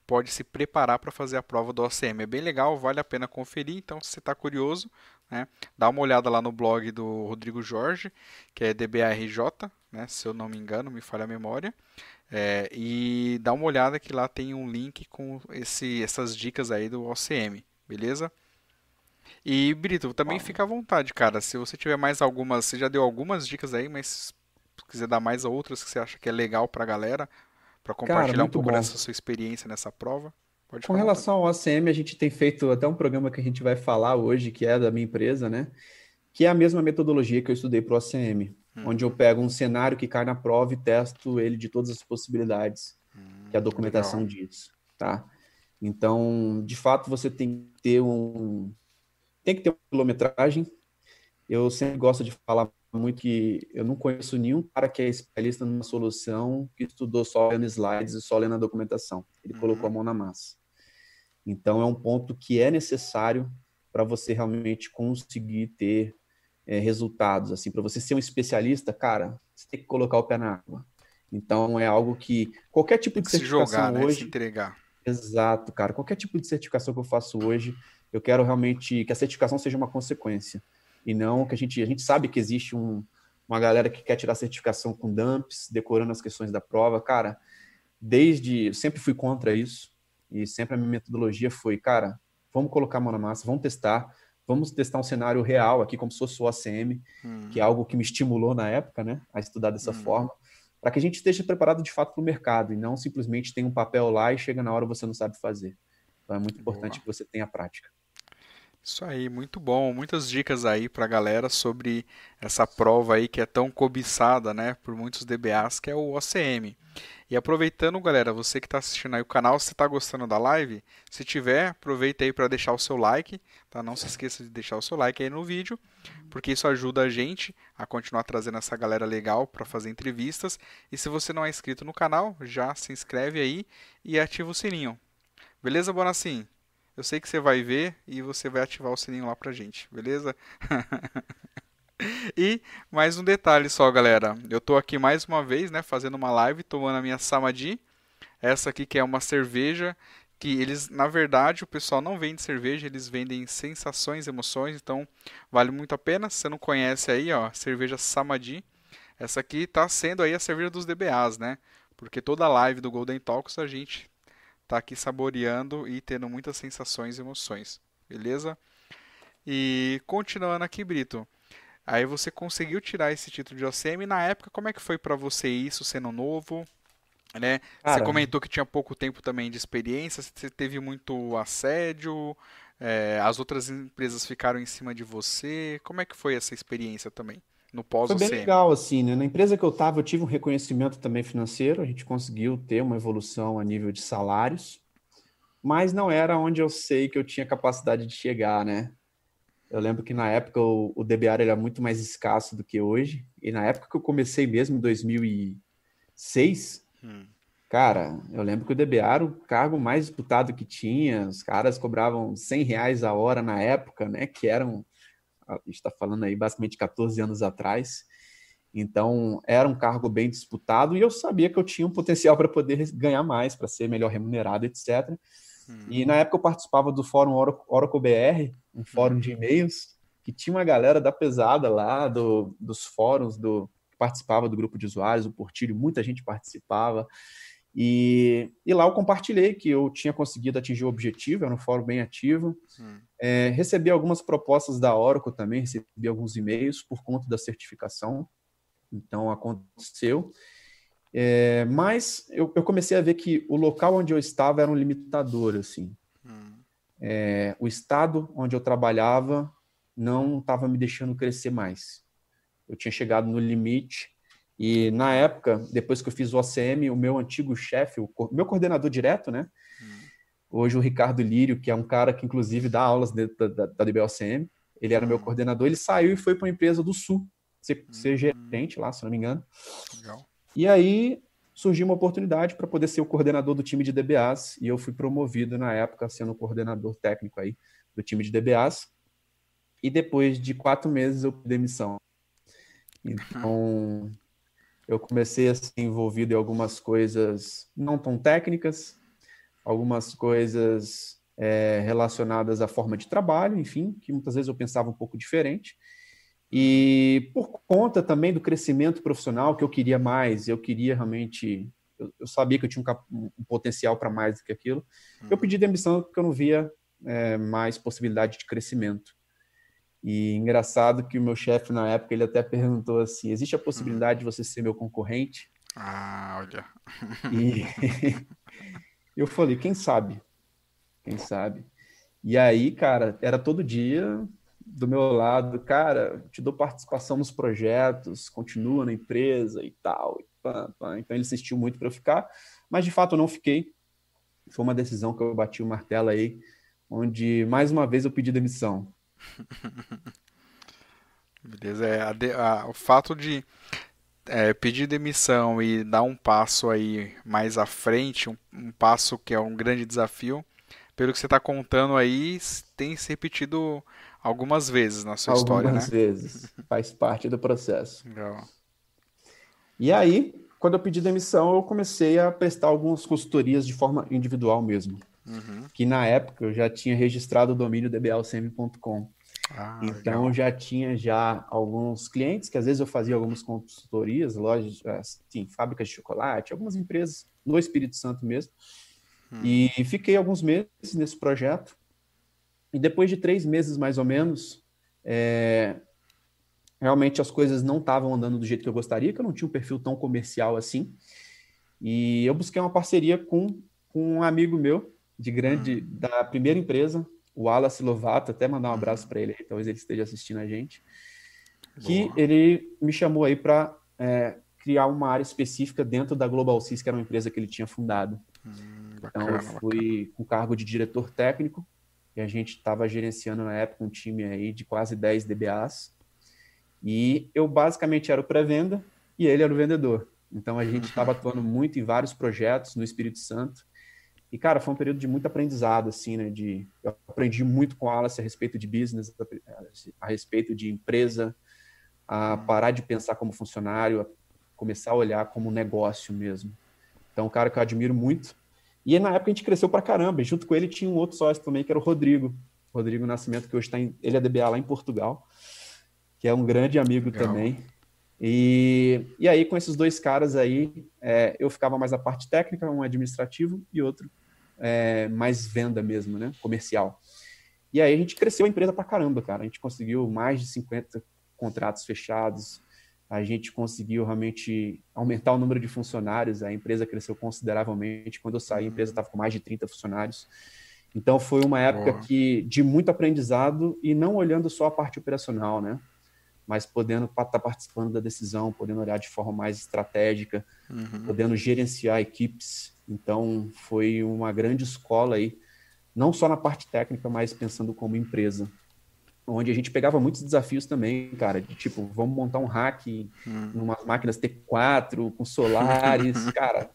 pode se preparar para fazer a prova do OCM. É bem legal, vale a pena conferir. Então, se você está curioso, né, dá uma olhada lá no blog do Rodrigo Jorge, que é DBARJ, né, se eu não me engano, me falha a memória. É, e dá uma olhada que lá tem um link com esse, essas dicas aí do OCM, beleza? E Brito, também fica à vontade, cara. Se você tiver mais algumas, você já deu algumas dicas aí, mas se quiser dar mais outras que você acha que é legal pra galera, para compartilhar cara, um pouco bom. dessa sua experiência nessa prova. Pode Com relação ao OCM, a gente tem feito até um programa que a gente vai falar hoje, que é da minha empresa, né? Que é a mesma metodologia que eu estudei para o ACM, hum. onde eu pego um cenário que cai na prova e testo ele de todas as possibilidades hum, que a documentação legal. diz, tá? Então, de fato, você tem que ter um tem que ter uma quilometragem. Eu sempre gosto de falar muito que eu não conheço nenhum cara que é especialista numa solução que estudou só lendo slides e só lendo a documentação. Ele uhum. colocou a mão na massa. Então, é um ponto que é necessário para você realmente conseguir ter é, resultados. Assim, para você ser um especialista, cara, você tem que colocar o pé na água. Então, é algo que qualquer tipo de certificação se jogar, hoje, né? se entregar. Exato, cara. Qualquer tipo de certificação que eu faço hoje, eu quero realmente que a certificação seja uma consequência e não que a gente a gente sabe que existe um, uma galera que quer tirar certificação com dumps, decorando as questões da prova, cara. Desde sempre fui contra isso e sempre a minha metodologia foi, cara, vamos colocar a mão na massa, vamos testar, vamos testar um cenário real aqui como se fosse o ACM, hum. que é algo que me estimulou na época, né, a estudar dessa hum. forma para que a gente esteja preparado de fato para o mercado e não simplesmente tem um papel lá e chega na hora você não sabe fazer. Então é muito importante Boa. que você tenha prática. Isso aí, muito bom. Muitas dicas aí para a galera sobre essa prova aí que é tão cobiçada, né, por muitos DBAs, que é o OCM. E aproveitando, galera, você que está assistindo aí o canal, se está gostando da live, se tiver, aproveita aí para deixar o seu like, tá? Não se esqueça de deixar o seu like aí no vídeo, porque isso ajuda a gente a continuar trazendo essa galera legal para fazer entrevistas. E se você não é inscrito no canal, já se inscreve aí e ativa o sininho. Beleza, Bonacim? Eu sei que você vai ver e você vai ativar o sininho lá pra gente, beleza? [LAUGHS] [LAUGHS] E mais um detalhe só, galera. Eu tô aqui mais uma vez, né, fazendo uma live, tomando a minha Samadhi. Essa aqui que é uma cerveja que eles, na verdade, o pessoal não vende cerveja, eles vendem sensações, emoções, então vale muito a pena. Se você não conhece aí, ó, cerveja Samadhi. Essa aqui tá sendo aí a cerveja dos DBAs, né? Porque toda live do Golden Talks a gente tá aqui saboreando e tendo muitas sensações e emoções, beleza? E continuando aqui, Brito. Aí você conseguiu tirar esse título de OCM. Na época, como é que foi para você isso, sendo novo? Né? Você comentou que tinha pouco tempo também de experiência, você teve muito assédio, é, as outras empresas ficaram em cima de você. Como é que foi essa experiência também? No pós Foi bem legal, assim, né? Na empresa que eu estava, eu tive um reconhecimento também financeiro, a gente conseguiu ter uma evolução a nível de salários, mas não era onde eu sei que eu tinha capacidade de chegar, né? Eu lembro que na época o, o DBA era muito mais escasso do que hoje. E na época que eu comecei mesmo, em 2006, hum. cara, eu lembro que o DBA era o cargo mais disputado que tinha. Os caras cobravam 100 reais a hora na época, né? Que eram, a gente está falando aí basicamente 14 anos atrás. Então, era um cargo bem disputado e eu sabia que eu tinha um potencial para poder ganhar mais, para ser melhor remunerado, etc. E na época eu participava do fórum Oracle BR, um fórum de e-mails, que tinha uma galera da pesada lá, do, dos fóruns, do, que participava do grupo de usuários, o Portilho, muita gente participava. E, e lá eu compartilhei que eu tinha conseguido atingir o objetivo, era um fórum bem ativo. É, recebi algumas propostas da Oracle também, recebi alguns e-mails por conta da certificação. Então aconteceu. É, mas eu, eu, comecei a ver que o local onde eu estava era um limitador, assim. Hum. É, o estado onde eu trabalhava não estava me deixando crescer mais. Eu tinha chegado no limite e na época, depois que eu fiz o OCM, o meu antigo chefe, o meu coordenador direto, né? Hum. Hoje o Ricardo Lírio, que é um cara que inclusive dá aulas dentro da, da, da DBOCM, ele era hum. meu coordenador, ele saiu e foi para uma empresa do Sul, ser, ser hum. gerente lá, se não me engano. Legal. E aí surgiu uma oportunidade para poder ser o coordenador do time de DBAs e eu fui promovido na época sendo coordenador técnico aí do time de DBAs. E depois de quatro meses eu pedi demissão. Então eu comecei a ser envolvido em algumas coisas não tão técnicas, algumas coisas é, relacionadas à forma de trabalho, enfim, que muitas vezes eu pensava um pouco diferente. E por conta também do crescimento profissional que eu queria mais, eu queria realmente, eu, eu sabia que eu tinha um, um potencial para mais do que aquilo. Hum. Eu pedi demissão porque eu não via é, mais possibilidade de crescimento. E engraçado que o meu chefe na época ele até perguntou assim: existe a possibilidade hum. de você ser meu concorrente? Ah, olha. E [LAUGHS] eu falei: quem sabe? Quem sabe? E aí, cara, era todo dia do meu lado, cara, te dou participação nos projetos, continua na empresa e tal. E pá, pá. Então ele insistiu muito para eu ficar, mas de fato eu não fiquei. Foi uma decisão que eu bati o martelo aí, onde mais uma vez eu pedi demissão. [LAUGHS] Beleza, é, a, a, o fato de é, pedir demissão e dar um passo aí mais à frente, um, um passo que é um grande desafio, pelo que você está contando aí, tem se repetido algumas vezes na sua algumas história, né? Algumas vezes, faz parte do processo. Legal. E aí, quando eu pedi demissão, eu comecei a prestar algumas consultorias de forma individual mesmo. Uhum. Que na época eu já tinha registrado o domínio dblcm.com. Ah, então legal. já tinha já alguns clientes que às vezes eu fazia algumas consultorias, lojas, assim, fábricas de chocolate, algumas empresas no Espírito Santo mesmo. Hum. E fiquei alguns meses nesse projeto. E depois de três meses mais ou menos, é, realmente as coisas não estavam andando do jeito que eu gostaria, que eu não tinha um perfil tão comercial assim. E eu busquei uma parceria com, com um amigo meu de grande hum. da primeira empresa, o Wallace Lovato, até mandar um uhum. abraço para ele, talvez ele esteja assistindo a gente, que Boa. ele me chamou aí para é, criar uma área específica dentro da Global Sys, que era uma empresa que ele tinha fundado. Hum, bacana, então, eu fui bacana. com cargo de diretor técnico, e a gente estava gerenciando na época um time aí de quase 10 DBAs, e eu basicamente era o pré-venda e ele era o vendedor. Então, a gente estava atuando muito em vários projetos no Espírito Santo, e, cara, foi um período de muito aprendizado, assim, né? De, eu aprendi muito com a Alice a respeito de business, a respeito de empresa, a parar de pensar como funcionário, a começar a olhar como negócio mesmo. Então, um cara que eu admiro muito. E na época a gente cresceu pra caramba. E junto com ele tinha um outro sócio também, que era o Rodrigo. Rodrigo Nascimento, que hoje está em. Ele é DBA lá em Portugal, que é um grande amigo Legal. também. E, e aí, com esses dois caras aí, é, eu ficava mais a parte técnica, um administrativo e outro é, mais venda mesmo, né? Comercial. E aí a gente cresceu a empresa pra caramba, cara. A gente conseguiu mais de 50 contratos fechados. A gente conseguiu realmente aumentar o número de funcionários. A empresa cresceu consideravelmente. Quando eu saí, a empresa estava com mais de 30 funcionários. Então foi uma época Boa. que de muito aprendizado e não olhando só a parte operacional, né? Mas podendo estar tá participando da decisão, podendo olhar de forma mais estratégica, uhum. podendo gerenciar equipes então, foi uma grande escola aí, não só na parte técnica, mas pensando como empresa. Onde a gente pegava muitos desafios também, cara, de tipo, vamos montar um hack em hum. umas máquinas T4 com solares, [LAUGHS] cara.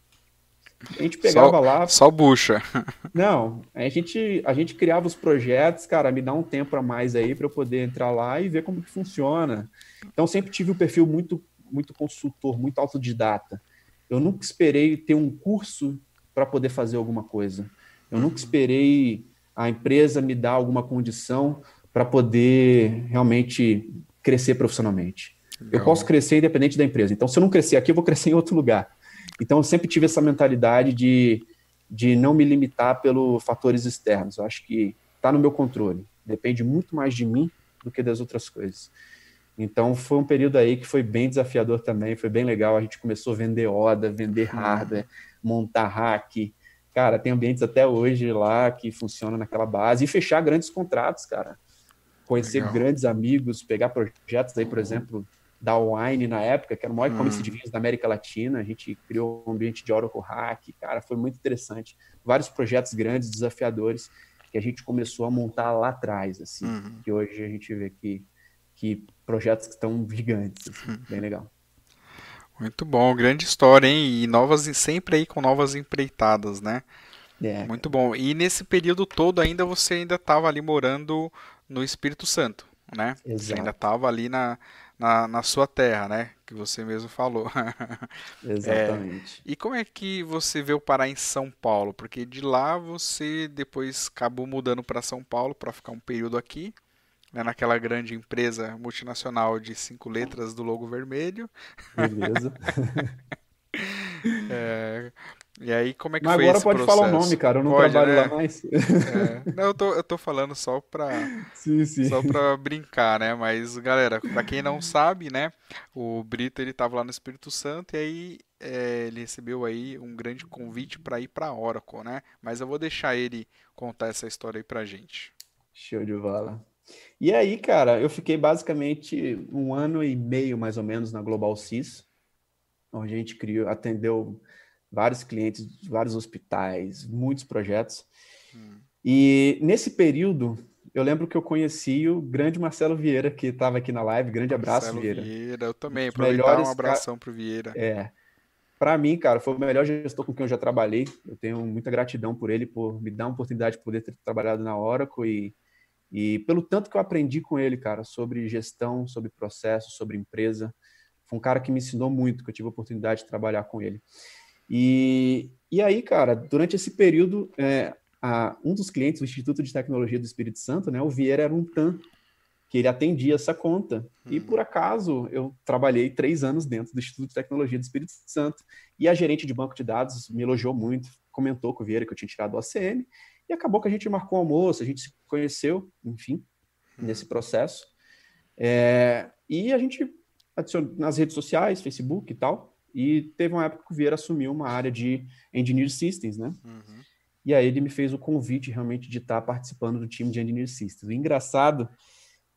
A gente pegava só, lá. Só bucha. [LAUGHS] Não, a gente, a gente criava os projetos, cara, me dá um tempo a mais aí para eu poder entrar lá e ver como que funciona. Então sempre tive um perfil muito, muito consultor, muito autodidata. Eu nunca esperei ter um curso para poder fazer alguma coisa. Eu nunca esperei a empresa me dar alguma condição para poder realmente crescer profissionalmente. Legal. Eu posso crescer independente da empresa. Então, se eu não crescer aqui, eu vou crescer em outro lugar. Então, eu sempre tive essa mentalidade de, de não me limitar pelos fatores externos. Eu acho que está no meu controle. Depende muito mais de mim do que das outras coisas. Então foi um período aí que foi bem desafiador também, foi bem legal. A gente começou a vender ODA, vender hardware, montar hack. Cara, tem ambientes até hoje lá que funcionam naquela base e fechar grandes contratos, cara. Conhecer legal. grandes amigos, pegar projetos aí, por exemplo, da Wine na época, que era o maior e-commerce uhum. de vinhos da América Latina. A gente criou um ambiente de Oracle Hack, cara, foi muito interessante. Vários projetos grandes, desafiadores, que a gente começou a montar lá atrás, assim, uhum. que hoje a gente vê que que projetos que estão gigantes, assim, bem legal. Muito bom, grande história, hein? E novas, sempre aí com novas empreitadas, né? É. Muito bom. E nesse período todo ainda você ainda estava ali morando no Espírito Santo, né? Exato. Você ainda estava ali na, na, na, sua terra, né? Que você mesmo falou. [LAUGHS] Exatamente. É, e como é que você veio parar em São Paulo? Porque de lá você depois acabou mudando para São Paulo para ficar um período aqui né, naquela grande empresa multinacional de cinco letras do logo vermelho. Beleza. [LAUGHS] é, e aí, como é que Mas foi agora esse pode processo? falar o nome, cara. Eu não pode, trabalho né? lá mais. É. Não, eu tô, eu tô falando só pra, [LAUGHS] sim, sim. só pra brincar, né? Mas, galera, pra quem não sabe, né? O Brito, ele tava lá no Espírito Santo e aí é, ele recebeu aí um grande convite para ir pra Oracle, né? Mas eu vou deixar ele contar essa história aí pra gente. Show de bola. E aí, cara, eu fiquei basicamente um ano e meio, mais ou menos, na Global CIS, onde a gente criou, atendeu vários clientes, vários hospitais, muitos projetos. Hum. E nesse período, eu lembro que eu conheci o grande Marcelo Vieira, que estava aqui na live. Grande abraço, Marcelo Vieira. Vieira, eu também. Aproveitar melhores... um abração pro Vieira. É. Para mim, cara, foi o melhor gestor com quem eu já trabalhei. Eu tenho muita gratidão por ele, por me dar a oportunidade de poder ter trabalhado na Oracle e, e pelo tanto que eu aprendi com ele, cara, sobre gestão, sobre processo, sobre empresa. Foi um cara que me ensinou muito, que eu tive a oportunidade de trabalhar com ele. E, e aí, cara, durante esse período, é, a, um dos clientes, o Instituto de Tecnologia do Espírito Santo, né, o Vieira era um TAM, que ele atendia essa conta. Hum. E por acaso eu trabalhei três anos dentro do Instituto de Tecnologia do Espírito Santo e a gerente de banco de dados me elogiou muito, comentou com o Vieira que eu tinha tirado o ACM e acabou que a gente marcou um almoço, a gente se conheceu, enfim, hum. nesse processo. É, e a gente adicionou nas redes sociais, Facebook e tal. E teve uma época que o Vieira assumiu uma área de Engineer Systems, né? Uhum. E aí ele me fez o convite realmente de estar participando do time de Engineer Systems. O engraçado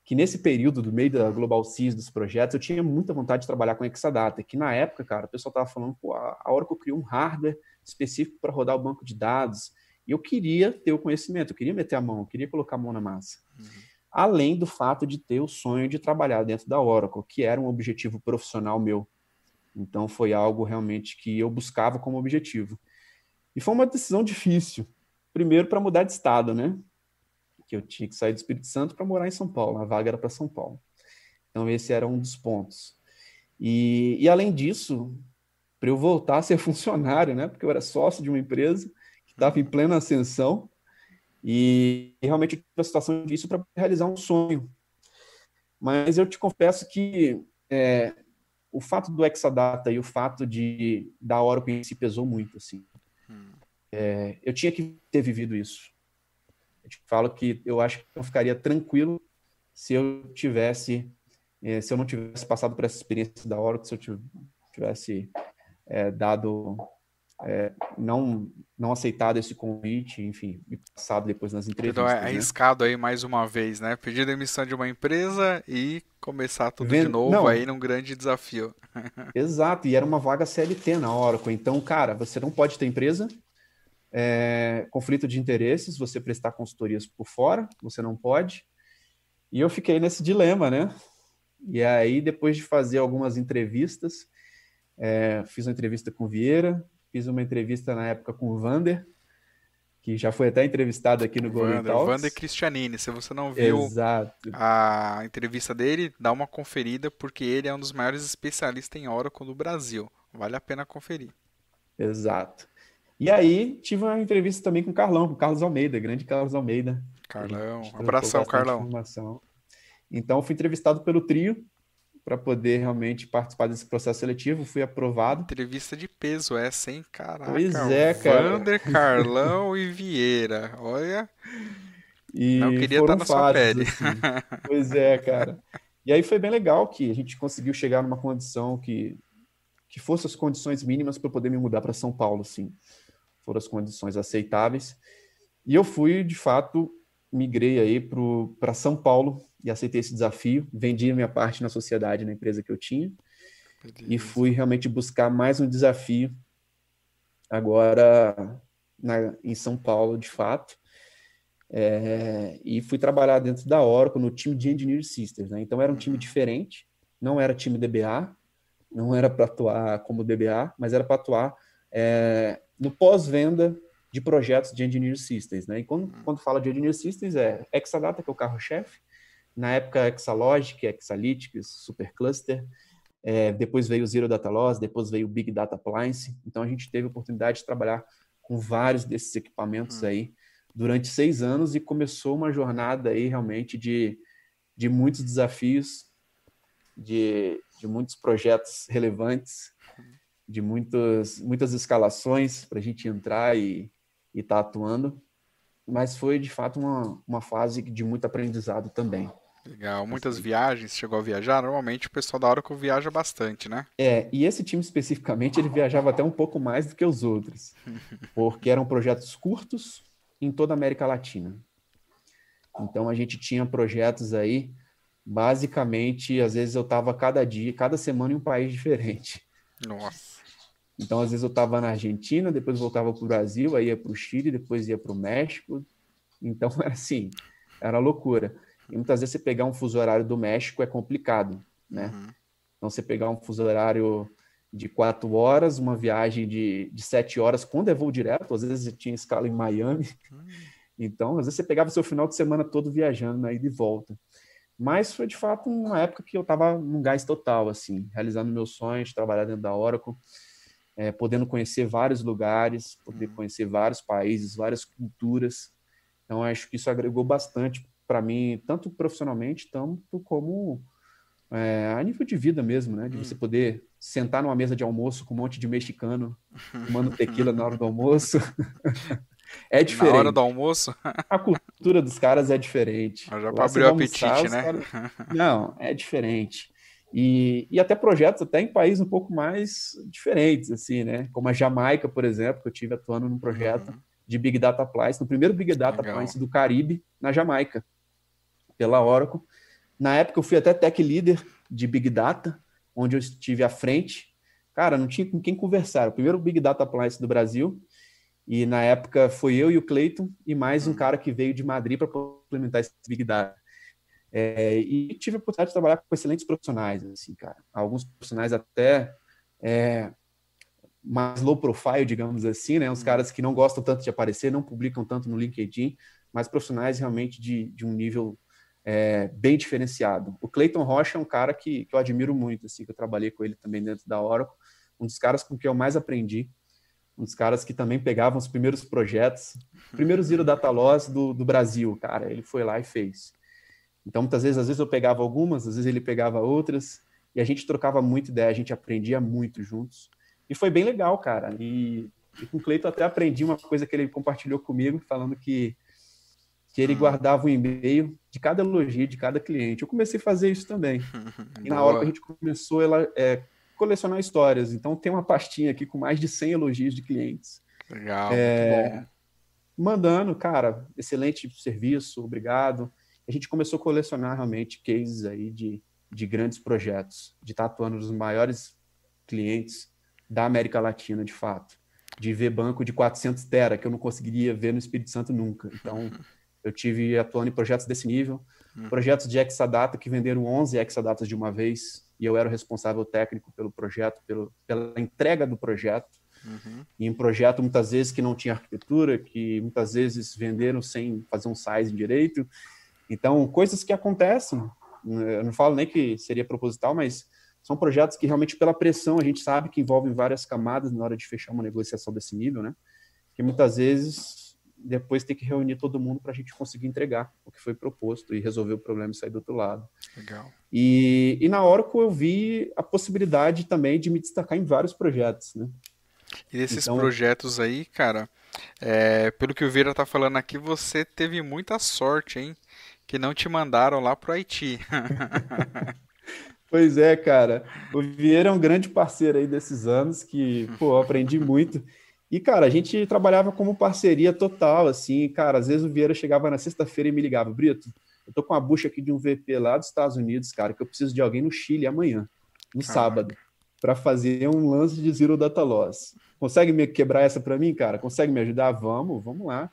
que nesse período do meio da Global Seas dos projetos, eu tinha muita vontade de trabalhar com Exadata, que na época, cara, o pessoal estava falando, pô, a Oracle criou um hardware específico para rodar o banco de dados, e eu queria ter o conhecimento, eu queria meter a mão, eu queria colocar a mão na massa. Uhum. Além do fato de ter o sonho de trabalhar dentro da Oracle, que era um objetivo profissional meu. Então foi algo realmente que eu buscava como objetivo. E foi uma decisão difícil. Primeiro para mudar de estado, né? Que eu tinha que sair do Espírito Santo para morar em São Paulo. A vaga era para São Paulo. Então esse era um dos pontos. E, e além disso, para eu voltar a ser [LAUGHS] funcionário, né? Porque eu era sócio de uma empresa que estava em plena ascensão e, realmente tive a situação disso para realizar um sonho. Mas eu te confesso que é, o fato do Exadata e o fato de da Oracle em si pesou muito, assim. Hum. É, eu tinha que ter vivido isso. Eu te falo que eu acho que eu ficaria tranquilo se eu tivesse, é, se eu não tivesse passado por essa experiência da Oracle, se eu tivesse é, dado é, não não aceitado esse convite, enfim, me passado depois nas entrevistas. Então é né? arriscado aí mais uma vez, né? Pedir demissão de uma empresa e começar tudo Vendo... de novo não, aí num grande desafio. [LAUGHS] Exato, e era uma vaga CLT na Oracle. Então, cara, você não pode ter empresa, é, conflito de interesses, você prestar consultorias por fora, você não pode. E eu fiquei nesse dilema, né? E aí, depois de fazer algumas entrevistas, é, fiz uma entrevista com Vieira, Fiz uma entrevista na época com o Vander, que já foi até entrevistado aqui no Golden Vander, Talks. Vander Cristianini, se você não viu Exato. a entrevista dele, dá uma conferida, porque ele é um dos maiores especialistas em Oracle do Brasil. Vale a pena conferir. Exato. E aí, tive uma entrevista também com o Carlão, com o Carlos Almeida, grande Carlos Almeida. Carlão, abração, Carlão. Informação. Então, fui entrevistado pelo trio, para poder realmente participar desse processo seletivo. Fui aprovado. Entrevista de peso essa, hein? Caraca. Pois é, cara. Vander, Carlão e Vieira. Olha. E Não queria estar na sua pele. Assim. [LAUGHS] Pois é, cara. E aí foi bem legal que a gente conseguiu chegar numa condição que, que fosse as condições mínimas para poder me mudar para São Paulo, sim. Foram as condições aceitáveis. E eu fui, de fato, migrei aí para São Paulo e aceitei esse desafio. Vendi a minha parte na sociedade, na empresa que eu tinha. E fui realmente buscar mais um desafio agora na, em São Paulo, de fato. É, e fui trabalhar dentro da Oracle no time de Engineer Systems. Né? Então era um time uhum. diferente, não era time DBA, não era para atuar como DBA, mas era para atuar é, no pós-venda de projetos de Engineer Systems. Né? E quando, uhum. quando fala de Engineer Systems, é Exadata, que é o carro-chefe, na época Exalogic, Exalytics, Supercluster, é, depois veio o Zero Data Loss, depois veio o Big Data Appliance. Então a gente teve a oportunidade de trabalhar com vários desses equipamentos uhum. aí durante seis anos e começou uma jornada aí realmente de, de muitos desafios, de, de muitos projetos relevantes, de muitas, muitas escalações para a gente entrar e estar tá atuando, mas foi de fato uma, uma fase de muito aprendizado também. Legal. Muitas viagens, chegou a viajar? Normalmente o pessoal da Oracle viaja bastante, né? É, e esse time especificamente, ele viajava até um pouco mais do que os outros, [LAUGHS] porque eram projetos curtos em toda a América Latina. Então a gente tinha projetos aí, basicamente, às vezes eu estava cada dia, cada semana em um país diferente. Nossa. Então, às vezes eu estava na Argentina, depois voltava para o Brasil, aí ia para o Chile, depois ia para o México. Então, [LAUGHS] era assim, era loucura. E muitas vezes você pegar um fuso horário do México é complicado, né? Uhum. Então, você pegar um fuso horário de quatro horas, uma viagem de, de sete horas, quando é voo direto, às vezes tinha escala em Miami. Uhum. Então, às vezes você pegava o seu final de semana todo viajando, né, de volta. Mas foi, de fato, uma época que eu estava num gás total, assim, realizando meus sonhos, trabalhar dentro da Oracle, é, podendo conhecer vários lugares, poder uhum. conhecer vários países, várias culturas. Então, acho que isso agregou bastante para mim, tanto profissionalmente, tanto como é, a nível de vida mesmo, né? De você hum. poder sentar numa mesa de almoço com um monte de mexicano, tomando tequila na hora do almoço. [LAUGHS] é diferente. Na hora do almoço? [LAUGHS] a cultura dos caras é diferente. Já para abrir o apetite, né? Caras... [LAUGHS] Não, é diferente. E, e até projetos até em países um pouco mais diferentes, assim, né? Como a Jamaica, por exemplo, que eu tive atuando num projeto uhum. de Big Data Appliance, no primeiro Big Data Legal. Appliance do Caribe, na Jamaica, pela Oracle. Na época eu fui até tech leader de Big Data, onde eu estive à frente. Cara, não tinha com quem conversar. O primeiro Big Data Appliance do Brasil. E na época foi eu e o Clayton e mais um cara que veio de Madrid para implementar esse Big Data. É, e tive a oportunidade de trabalhar com excelentes profissionais, assim, cara. Alguns profissionais até é, mais low profile, digamos assim, né? Uns uhum. caras que não gostam tanto de aparecer, não publicam tanto no LinkedIn, mas profissionais realmente de, de um nível é, bem diferenciado. O Clayton Rocha é um cara que, que eu admiro muito, assim, que eu trabalhei com ele também dentro da Oracle, um dos caras com quem eu mais aprendi, um dos caras que também pegavam os primeiros projetos, primeiro Zero Data Loss do, do Brasil, cara, ele foi lá e fez. Então, muitas vezes, às vezes eu pegava algumas, às vezes ele pegava outras, e a gente trocava muita ideia, a gente aprendia muito juntos. E foi bem legal, cara. E, e com o Cleiton até aprendi uma coisa que ele compartilhou comigo, falando que, que ele hum. guardava um e-mail de cada elogio de cada cliente. Eu comecei a fazer isso também. e na hora que a gente começou a é, colecionar histórias, então tem uma pastinha aqui com mais de 100 elogios de clientes. Legal, é, Mandando, cara, excelente serviço, obrigado a gente começou a colecionar realmente cases aí de, de grandes projetos, de estar atuando nos maiores clientes da América Latina, de fato. De ver banco de 400 tera, que eu não conseguiria ver no Espírito Santo nunca. Então, [LAUGHS] eu tive atuando em projetos desse nível, hum. projetos de Exadata que venderam 11 Exadatas de uma vez, e eu era o responsável técnico pelo projeto, pelo, pela entrega do projeto. Uhum. em projeto muitas vezes que não tinha arquitetura, que muitas vezes venderam sem fazer um sizing direito, então, coisas que acontecem, eu não falo nem que seria proposital, mas são projetos que realmente, pela pressão, a gente sabe que envolvem várias camadas na hora de fechar uma negociação desse nível, né? Que muitas vezes depois tem que reunir todo mundo para a gente conseguir entregar o que foi proposto e resolver o problema e sair do outro lado. Legal. E, e na Oracle eu vi a possibilidade também de me destacar em vários projetos, né? E desses então, projetos aí, cara, é, pelo que o Vira tá falando aqui, você teve muita sorte, hein? que não te mandaram lá pro Haiti. [LAUGHS] pois é, cara. O Vieira é um grande parceiro aí desses anos que, pô, aprendi muito. E, cara, a gente trabalhava como parceria total, assim, cara, às vezes o Vieira chegava na sexta-feira e me ligava, Brito, eu tô com a bucha aqui de um VP lá dos Estados Unidos, cara, que eu preciso de alguém no Chile amanhã, no Caraca. sábado, para fazer um lance de Zero Data Loss. Consegue me quebrar essa para mim, cara? Consegue me ajudar? Vamos, vamos lá.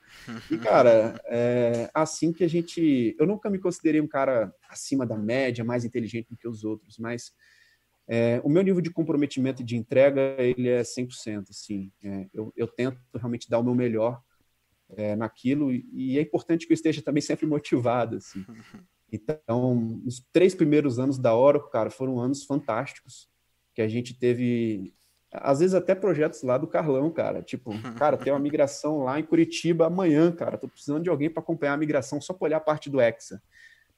E, cara, [LAUGHS] é assim que a gente. Eu nunca me considerei um cara acima da média, mais inteligente do que os outros, mas é, o meu nível de comprometimento e de entrega ele é 100%. Assim, é, eu, eu tento realmente dar o meu melhor é, naquilo e é importante que eu esteja também sempre motivado. Assim. [LAUGHS] Então, os três primeiros anos da Oracle, cara, foram anos fantásticos que a gente teve às vezes até projetos lá do Carlão, cara. Tipo, [LAUGHS] cara, tem uma migração lá em Curitiba amanhã, cara. Tô precisando de alguém para acompanhar a migração só para olhar a parte do Hexa.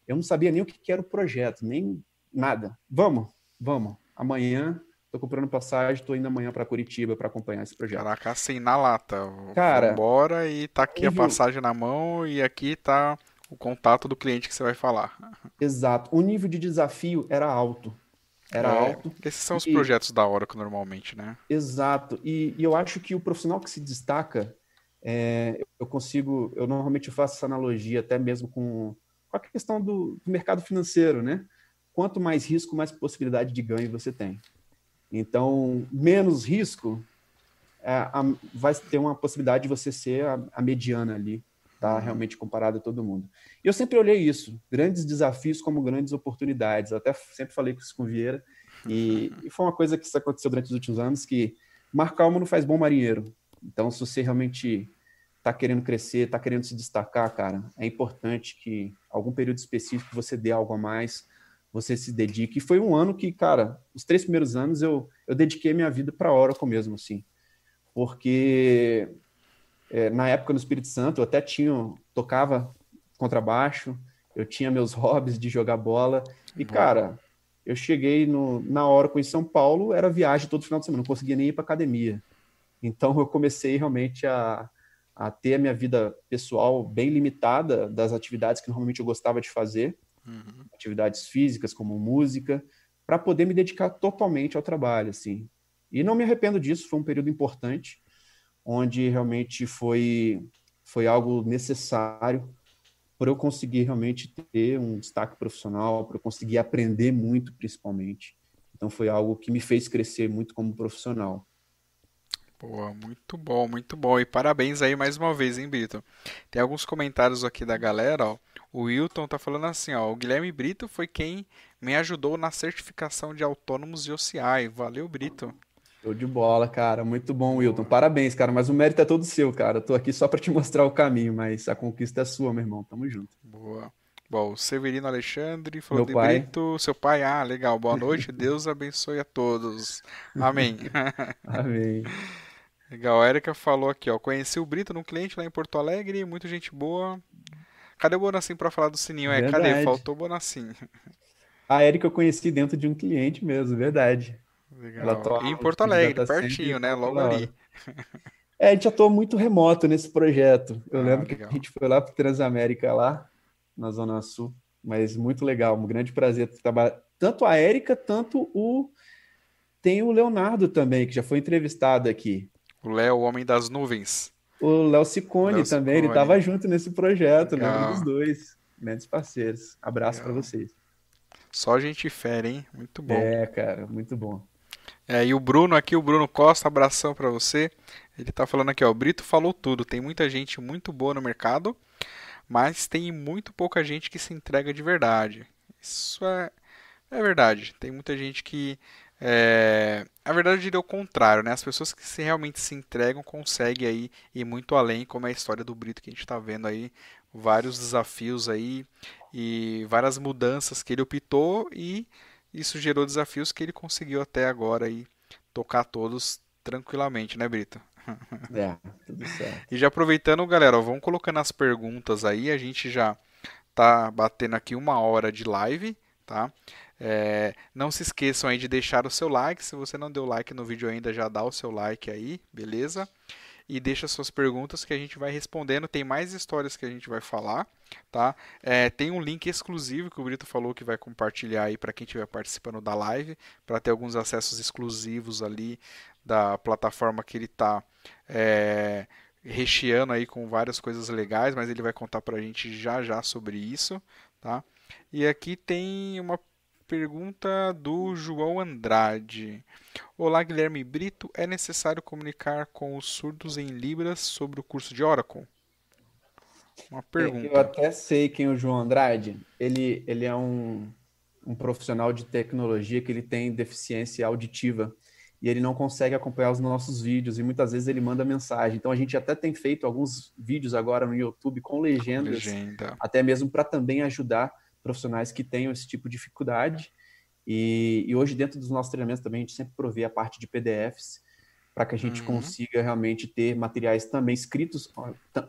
Eu não sabia nem o que era o projeto, nem nada. Vamos, vamos. Amanhã tô comprando passagem, tô indo amanhã para Curitiba para acompanhar esse projeto. Caraca, assim, na lata. Cara, bora e tá aqui a passagem na mão e aqui tá o contato do cliente que você vai falar. Exato. O nível de desafio era alto era é, alto. Esses são os e... projetos da Oracle normalmente, né? Exato. E, e, eu acho que o profissional que se destaca é, eu consigo, eu normalmente faço essa analogia até mesmo com, com a questão do, do, mercado financeiro, né? Quanto mais risco, mais possibilidade de ganho você tem. Então, menos risco, é, a, vai ter uma possibilidade de você ser a, a mediana ali, tá? Uhum. Realmente comparado a todo mundo. E eu sempre olhei isso, grandes desafios como grandes oportunidades. Eu até sempre falei com isso com o Vieira, e, e foi uma coisa que isso aconteceu durante os últimos anos, que mar calmo não faz bom marinheiro. Então, se você realmente está querendo crescer, está querendo se destacar, cara, é importante que algum período específico você dê algo a mais, você se dedique. E foi um ano que, cara, os três primeiros anos eu, eu dediquei minha vida para a Oracle mesmo, assim. Porque é, na época no Espírito Santo eu até tinha, tocava contrabaixo, eu tinha meus [LAUGHS] hobbies de jogar bola. E, cara, eu cheguei no, na Oracle em São Paulo, era viagem todo final de semana, não conseguia nem ir para academia. Então eu comecei realmente a, a ter a minha vida pessoal bem limitada das atividades que normalmente eu gostava de fazer, uhum. atividades físicas como música, para poder me dedicar totalmente ao trabalho, assim. E não me arrependo disso, foi um período importante, onde realmente foi foi algo necessário para eu conseguir realmente ter um destaque profissional, para eu conseguir aprender muito, principalmente. Então foi algo que me fez crescer muito como profissional. Boa, muito bom, muito bom. E parabéns aí mais uma vez, hein, Brito? Tem alguns comentários aqui da galera, ó. O Wilton tá falando assim, ó, o Guilherme Brito foi quem me ajudou na certificação de autônomos de OCI. Valeu, Brito. Show de bola, cara. Muito bom, Wilton. Parabéns, cara. Mas o mérito é todo seu, cara. Eu tô aqui só para te [LAUGHS] mostrar o caminho, mas a conquista é sua, meu irmão. Tamo junto. Boa. Bom, o Severino Alexandre falou meu de pai. Brito, seu pai. Ah, legal. Boa noite. Deus abençoe a todos. Amém. [LAUGHS] Amém. Legal. A Erika falou aqui, ó. Conheci o Brito num cliente lá em Porto Alegre. Muita gente boa. Cadê o Bonacim para falar do sininho? É, verdade. cadê? Faltou o Bonacim. A Erika eu conheci dentro de um cliente mesmo, verdade. Legal. e em Porto Alegre, pertinho, né? Logo ali. É, a gente atuou muito remoto nesse projeto. Eu ah, lembro legal. que a gente foi lá para Transamérica, lá na Zona Sul. Mas muito legal, um grande prazer trabalhar. Tanto a Érica, tanto o. Tem o Leonardo também, que já foi entrevistado aqui. O Léo, o Homem das Nuvens. O Léo Ciccone Léo também, Ciccone. ele estava junto nesse projeto, né? Um dos dois. Grandes parceiros. Abraço para vocês. Só gente fera, hein? Muito bom. É, cara, muito bom. É, e o Bruno aqui, o Bruno Costa, abração para você. Ele tá falando aqui, ó, o Brito falou tudo. Tem muita gente muito boa no mercado, mas tem muito pouca gente que se entrega de verdade. Isso é, é verdade. Tem muita gente que é, a verdade eu diria o contrário, né? As pessoas que se realmente se entregam conseguem aí ir muito além, como é a história do Brito que a gente está vendo aí, vários desafios aí e várias mudanças que ele optou e isso gerou desafios que ele conseguiu até agora aí tocar todos tranquilamente, né, Brito? [LAUGHS] É, tudo certo. E já aproveitando, galera, ó, vamos colocando as perguntas aí. A gente já tá batendo aqui uma hora de live, tá? É, não se esqueçam aí de deixar o seu like. Se você não deu like no vídeo ainda, já dá o seu like aí, beleza? e deixa suas perguntas que a gente vai respondendo. Tem mais histórias que a gente vai falar, tá? É, tem um link exclusivo que o Brito falou que vai compartilhar aí para quem estiver participando da live, para ter alguns acessos exclusivos ali da plataforma que ele está é, recheando aí com várias coisas legais, mas ele vai contar para a gente já já sobre isso, tá? E aqui tem uma pergunta do João Andrade. Olá, Guilherme Brito. É necessário comunicar com os surdos em Libras sobre o curso de Oracle? Uma pergunta. Eu até sei quem é o João Andrade. Ele, ele é um, um profissional de tecnologia que ele tem deficiência auditiva e ele não consegue acompanhar os nossos vídeos e muitas vezes ele manda mensagem. Então a gente até tem feito alguns vídeos agora no YouTube com legendas, Legenda. até mesmo para também ajudar profissionais que tenham esse tipo de dificuldade. E, e, hoje, dentro dos nossos treinamentos, também a gente sempre provê a parte de PDFs para que a gente uhum. consiga realmente ter materiais também escritos,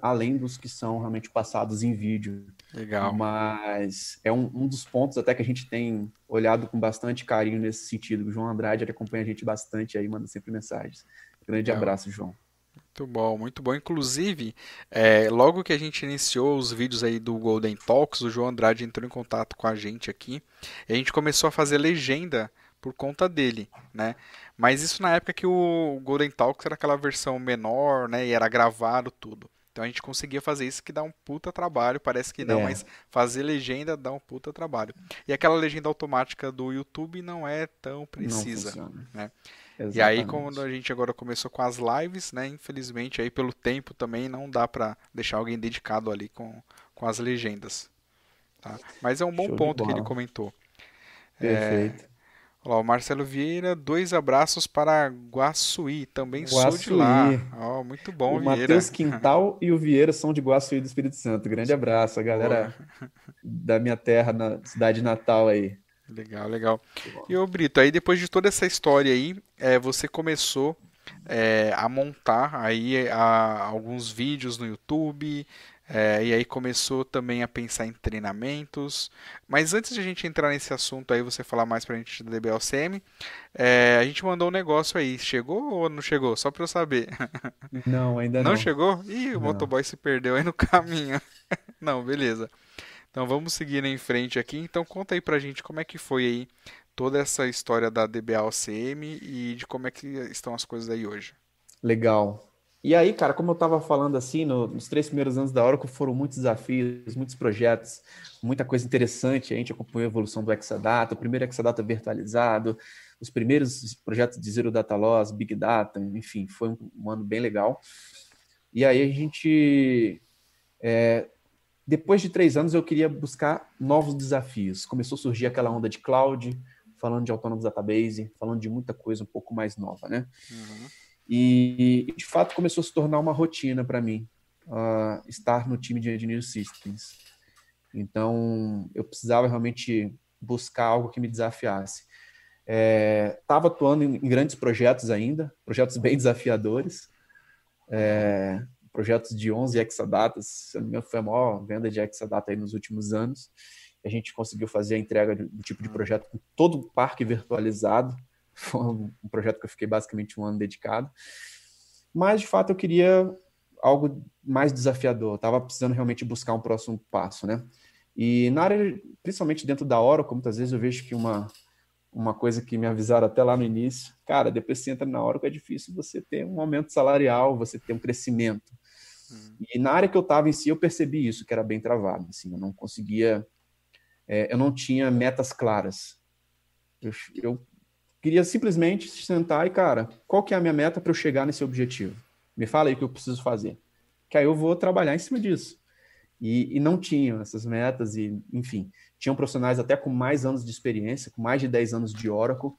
além dos que são realmente passados em vídeo. Legal. Mas é um, um dos pontos até que a gente tem olhado com bastante carinho nesse sentido. O João Andrade ele acompanha a gente bastante aí, manda sempre mensagens. Grande Legal. abraço, João. Muito bom, muito bom. Inclusive, é, logo que a gente iniciou os vídeos aí do Golden Talks, o João Andrade entrou em contato com a gente aqui. E a gente começou a fazer legenda por conta dele, né? Mas isso na época que o Golden Talks era aquela versão menor, né? E era gravado tudo. Então a gente conseguia fazer isso que dá um puta trabalho, parece que não, é. mas fazer legenda dá um puta trabalho. E aquela legenda automática do YouTube não é tão precisa, né? Exatamente. E aí quando a gente agora começou com as lives, né, infelizmente aí pelo tempo também não dá para deixar alguém dedicado ali com, com as legendas. Tá? Mas é um bom Show ponto que ele comentou. Perfeito. É, Olá, o Marcelo Vieira, dois abraços para Guaçuí, também Guaçuí. sou de lá. Oh, muito bom, o Vieira. O Matheus [LAUGHS] Quintal e o Vieira são de Guaçuí do Espírito Santo. Grande abraço, a galera Boa. [LAUGHS] da minha terra, na cidade natal aí. Legal, legal. E o Brito, aí depois de toda essa história aí, é, você começou é, a montar aí a, alguns vídeos no YouTube, é, e aí começou também a pensar em treinamentos. Mas antes de a gente entrar nesse assunto aí, você falar mais pra gente do DBLCM, é, a gente mandou um negócio aí. Chegou ou não chegou? Só pra eu saber. [LAUGHS] Não, ainda não. Não chegou? Ih, o não. motoboy se perdeu aí no [LAUGHS] caminho. não, beleza. Então vamos seguir em frente aqui. Então conta aí pra gente como é que foi aí toda essa história da DBA-OCM e de como é que estão as coisas aí hoje. Legal. E aí, cara, como eu estava falando assim, no, nos três primeiros anos da Oracle foram muitos desafios, muitos projetos, muita coisa interessante. A gente acompanhou a evolução do Exadata, o primeiro Exadata virtualizado, os primeiros projetos de Zero Data Loss, Big Data, enfim, foi um, um ano bem legal. E aí a gente, é, depois de três anos, eu queria buscar novos desafios. Começou a surgir aquela onda de cloud, falando de Autonomous Database, falando de muita coisa um pouco mais nova, né? Uhum. E, de fato, começou a se tornar uma rotina para mim uh, estar no time de Engineering Systems. Então, eu precisava realmente buscar algo que me desafiasse. Estava é, atuando em, em, grandes projetos ainda, projetos [LAUGHS] bem desafiadores, é, projetos de 11 exadatas, se não me engano, foi a maior venda de exadata aí nos últimos anos. A gente conseguiu fazer a entrega do tipo de projeto com todo o parque virtualizado, [LAUGHS] foi um projeto que eu fiquei basicamente um ano dedicado. Mas, de fato, eu queria algo mais desafiador. Estava precisando realmente buscar um próximo passo, né? E na área, principalmente dentro da Oracle, muitas vezes eu vejo que uma, uma coisa que me avisaram até lá no início, cara, depois que você entra na Oracle é difícil você ter um aumento salarial, você ter um crescimento. Uhum. E na área que eu estava em si, eu percebi isso, que era bem travado. Assim, eu não conseguia, é, eu não tinha metas claras. Eu, eu Queria simplesmente sentar e, cara, qual que é a minha meta para eu chegar nesse objetivo? Me fala aí o que eu preciso fazer. Que aí eu vou trabalhar em cima disso. E, e não tinham essas metas, e enfim, tinham profissionais até com mais anos de experiência, com mais de 10 anos de Oracle,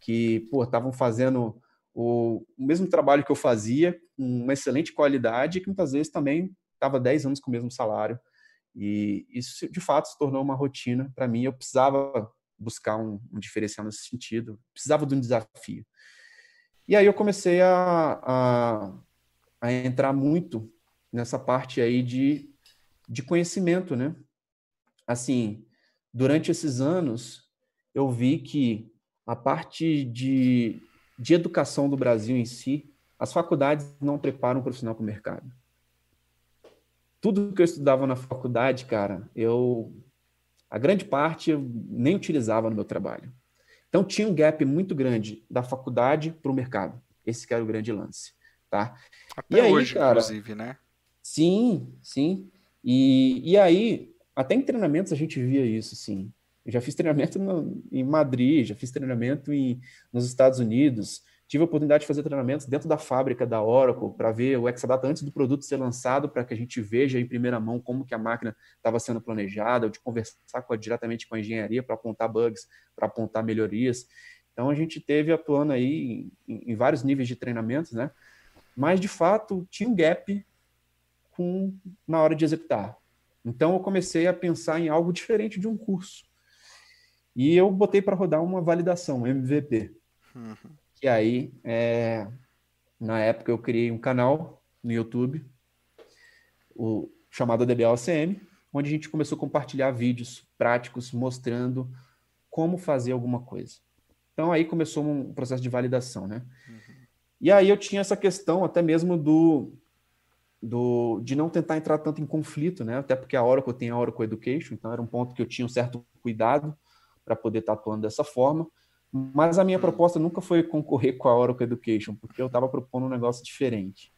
que, estavam fazendo o, mesmo trabalho que eu fazia, com uma excelente qualidade, que muitas vezes também estava 10 anos com o mesmo salário. E isso, de fato, se tornou uma rotina para mim. Eu precisava buscar um, um, diferencial nesse sentido. Precisava de um desafio. E aí eu comecei a, a, a entrar muito nessa parte aí de, de conhecimento, né? Assim, durante esses anos, eu vi que a parte de, de educação do Brasil em si, as faculdades não preparam o profissional para o mercado. Tudo que eu estudava na faculdade, cara, eu a grande parte eu nem utilizava no meu trabalho. Então tinha um gap muito grande da faculdade para o mercado. Esse era o grande lance, tá? Até e aí, hoje, cara, inclusive, né? Sim, sim. E, e aí, até em treinamentos a gente via isso, sim. Eu já fiz treinamento no, em Madrid, já fiz treinamento em, nos Estados Unidos, tive a oportunidade de fazer treinamentos dentro da fábrica da Oracle para ver o Exadata antes do produto ser lançado, para que a gente veja em primeira mão como que a máquina estava sendo planejada, de conversar com diretamente com a engenharia para apontar bugs, para apontar melhorias. Então a gente teve atuando aí em, em, vários níveis de treinamentos, né? Mas de fato tinha um gap com na hora de executar. Então eu comecei a pensar em algo diferente de um curso. E eu botei para rodar uma validação, MVP. Uhum. E aí, é, na época, eu criei um canal no YouTube, o chamado DBOCM, onde a gente começou a compartilhar vídeos práticos mostrando como fazer alguma coisa. Então aí começou um processo de validação, né? Uhum. E aí eu tinha essa questão até mesmo do, do de não tentar entrar tanto em conflito, né? Até porque a Oracle tem a Oracle Education, então era um ponto que eu tinha um certo cuidado para poder estar atuando dessa forma Mas a minha proposta nunca foi concorrer com a Oracle Education, porque eu estava propondo um negócio diferente.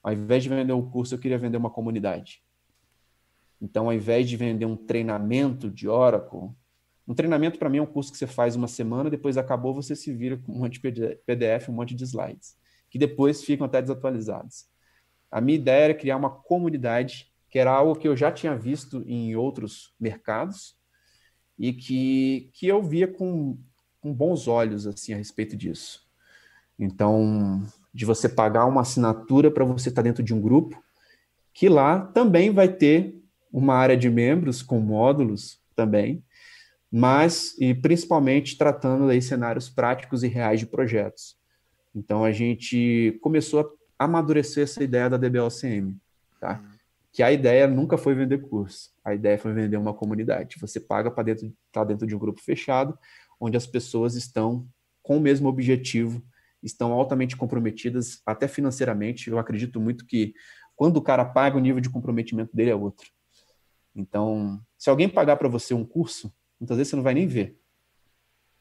Ao invés de vender um curso, eu queria vender uma comunidade. Então, ao invés de vender um treinamento de Oracle, um treinamento para mim é um curso que você faz uma semana, depois acabou, você se vira com um monte de PDF, um monte de slides, que depois ficam até desatualizados. A minha ideia era criar uma comunidade, que era algo que eu já tinha visto em outros mercados e que, que eu via com, com bons olhos assim a respeito disso. Então, de você pagar uma assinatura para você estar dentro de um grupo, que lá também vai ter uma área de membros com módulos também, mas e principalmente tratando aí cenários práticos e reais de projetos. Então a gente começou a amadurecer essa ideia da DBLCM, tá? Uhum. Que a ideia nunca foi vender curso, a ideia foi vender uma comunidade. Você paga para dentro, tá dentro de um grupo fechado, onde as pessoas estão com o mesmo objetivo estão altamente comprometidas, até financeiramente. Eu acredito muito que quando o cara paga, o nível de comprometimento dele é outro. Então, se alguém pagar para você um curso, muitas vezes você não vai nem ver.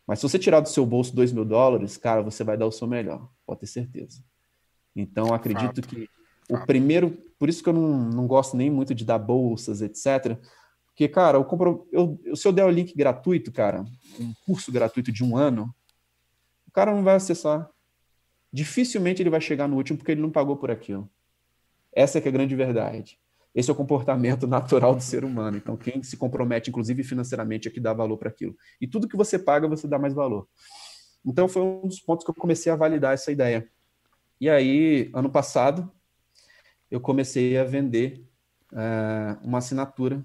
Mas se você tirar do seu bolso dois mil dólares, cara, você vai dar o seu melhor, pode ter certeza. Então, acredito Fato. que o Fato. primeiro, por isso que eu não, não gosto nem muito de dar bolsas, etc. Porque, cara, eu compro, eu, se eu der o link gratuito, cara, um curso gratuito de um ano, o cara não vai acessar dificilmente ele vai chegar no último porque ele não pagou por aquilo. Essa é que é a grande verdade. Esse é o comportamento [LAUGHS] natural do ser humano. Então, quem se compromete, inclusive financeiramente, é que dá valor para aquilo. E tudo que você paga, você dá mais valor. Então, foi um dos pontos que eu comecei a validar essa ideia. E aí, ano passado, eu comecei a vender uh, uma assinatura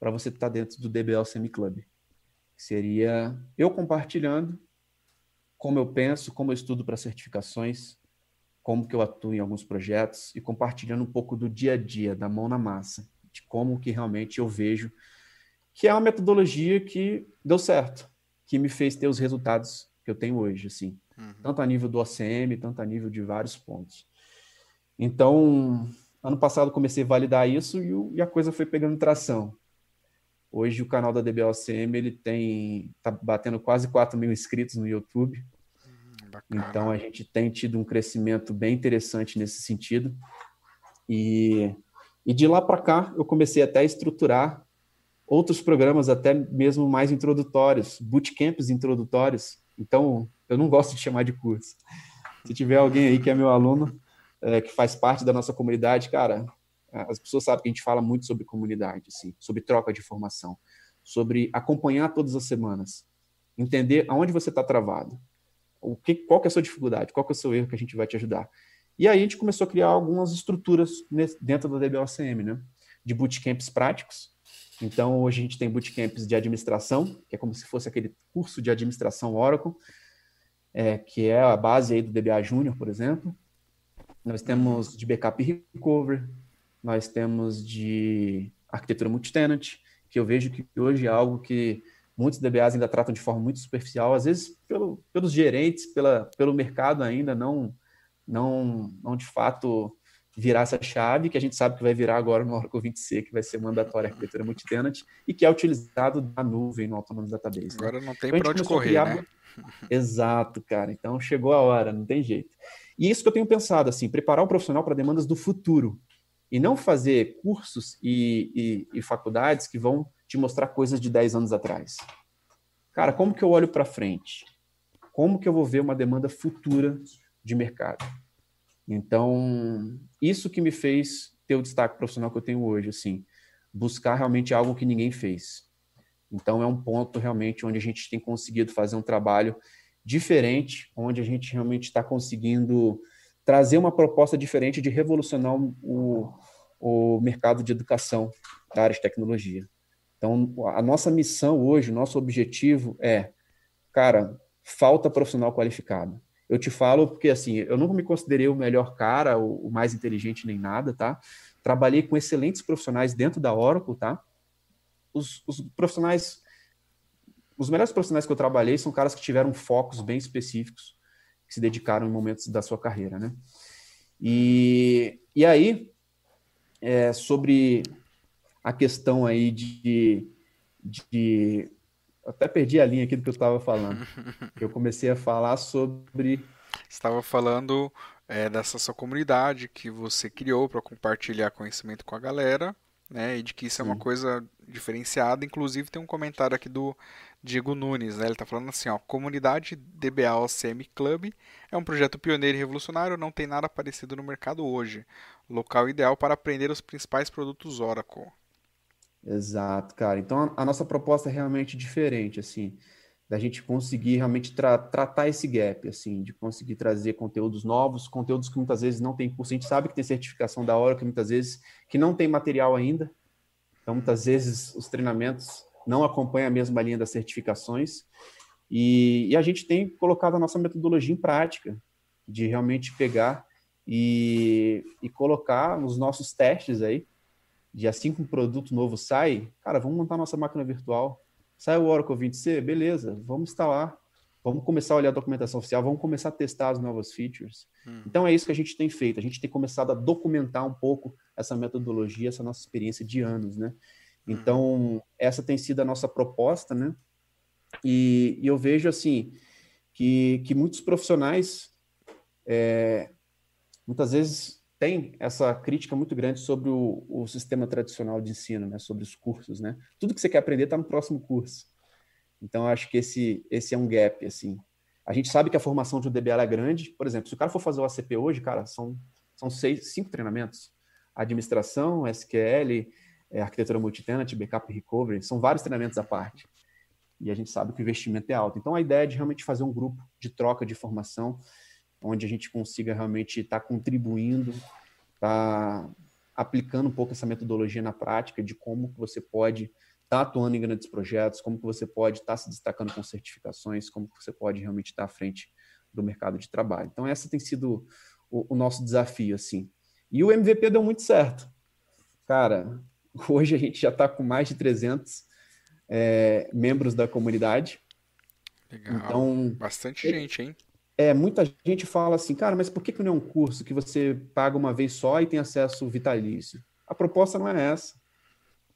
para você estar dentro do DBL Semi Club. Seria eu compartilhando como eu penso, como eu estudo para certificações, como que eu atuo em alguns projetos e compartilhando um pouco do dia a dia, da mão na massa, de como que realmente eu vejo que é uma metodologia que deu certo, que me fez ter os resultados que eu tenho hoje, assim, uhum. tanto a nível do OCM, tanto a nível de vários pontos. Então, ano passado comecei a validar isso e, e a coisa foi pegando tração. Hoje o canal da DBOCM ele tem tá batendo quase 4 mil inscritos no YouTube. Hum, então a gente tem tido um crescimento bem interessante nesse sentido. E, e de lá para cá eu comecei até a estruturar outros programas até mesmo mais introdutórios, bootcamps introdutórios. Então eu não gosto de chamar de curso. Se tiver alguém aí que é meu aluno, é, que faz parte da nossa comunidade, cara, as pessoas sabem que a gente fala muito sobre comunidade, assim, sobre troca de informação, sobre acompanhar todas as semanas, entender aonde você está travado, o que, qual que é a sua dificuldade, qual que é o seu erro que a gente vai te ajudar. E aí a gente começou a criar algumas estruturas dentro da DBOCM, né? De bootcamps práticos. Então, hoje a gente tem bootcamps de administração, que é como se fosse aquele curso de administração Oracle, é, que é a base aí do DBA Júnior, por exemplo. Nós temos de backup e recovery, nós temos de arquitetura multitenant, que eu vejo que hoje é algo que muitos DBAs ainda tratam de forma muito superficial, às vezes pelo, pelos gerentes, pela, pelo mercado ainda não, não, não de fato virar essa chave, que a gente sabe que vai virar agora no Oracle 20C, que vai ser mandatória a arquitetura multitenant, e que é utilizado na nuvem, no Autonomous Database. Né? Agora não tem então, para onde correr, criar... né? Exato, cara. Então chegou a hora, não tem jeito. E isso que eu tenho pensado, assim, preparar o profissional para demandas do futuro e não fazer cursos e, e, e, faculdades que vão te mostrar coisas de 10 anos atrás. Cara, como que eu olho para frente? Como que eu vou ver uma demanda futura de mercado? Então, isso que me fez ter o destaque profissional que eu tenho hoje, assim, buscar realmente algo que ninguém fez. Então, é um ponto realmente onde a gente tem conseguido fazer um trabalho diferente, onde a gente realmente está conseguindo trazer uma proposta diferente de revolucionar o, o mercado de educação da área de tecnologia. Então, a nossa missão hoje, o nosso objetivo é, cara, falta profissional qualificado. Eu te falo porque, assim, eu nunca me considerei o melhor cara, o, mais inteligente nem nada, tá? Trabalhei com excelentes profissionais dentro da Oracle, tá? Os, os profissionais, os melhores profissionais que eu trabalhei são caras que tiveram focos bem específicos, que se dedicaram em momentos da sua carreira, né? E, e aí, é, sobre a questão aí de, de até perdi a linha aqui do que eu estava falando. Eu comecei a falar sobre. Estava falando é, dessa sua comunidade que você criou para compartilhar conhecimento com a galera, né? E de que isso é uma coisa diferenciada. Inclusive tem um comentário aqui do Diego Nunes, né? Ele está falando assim, ó, comunidade DBA OCM Club é um projeto pioneiro e revolucionário, não tem nada parecido no mercado hoje. Local ideal para aprender os principais produtos Oracle. exato, cara. Então a, a nossa proposta é realmente diferente, assim, da gente conseguir realmente tra- tratar esse gap, assim, de conseguir trazer conteúdos novos, conteúdos que muitas vezes não tem curso. A gente sabe que tem certificação da hora, que muitas vezes que não tem material ainda. Então, muitas vezes os treinamentos não acompanham a mesma linha das certificações. E, e a gente tem colocado a nossa metodologia em prática, de realmente pegar e, e colocar os nossos testes aí, de assim que um produto novo sai, cara, vamos montar nossa máquina virtual. Sai o Oracle 20C, beleza, vamos instalar, vamos começar a olhar a documentação oficial, vamos começar a testar as novas features. Hum, Então é isso que a gente tem feito, a gente tem começado a documentar um pouco essa metodologia, essa nossa experiência de anos, né? uhum, Então, essa tem sido a nossa proposta, né? E, e eu vejo, assim, que, que muitos profissionais, é, muitas vezes, têm essa crítica muito grande sobre o, o sistema tradicional de ensino, né? Sobre os cursos, né? Tudo que você quer aprender está no próximo curso. Então, acho que esse, esse é um gap, assim. A gente sabe que a formação de um DBA é grande. Por exemplo, se o cara for fazer o ACP hoje, cara, são, são seis, cinco treinamentos. Administração, SQL, é, arquitetura multitenant, backup e recovery, são vários treinamentos à parte. E a gente sabe que o investimento é alto. Então, a ideia é de realmente fazer um grupo de troca de formação, onde a gente consiga realmente estar contribuindo, estar aplicando um pouco essa metodologia na prática de como que você pode estar atuando em grandes projetos, como que você pode estar se destacando com certificações, como que você pode realmente estar à frente do mercado de trabalho. Então, essa tem sido o, o nosso desafio, assim. E o MVP deu muito certo. Cara, [LAUGHS] hoje a gente já está com mais de 300 é, membros da comunidade. legal. Então, Bastante gente, hein? É, muita gente fala assim, cara, mas por que, que não é um curso que você paga uma vez só e tem acesso vitalício? A proposta não é essa.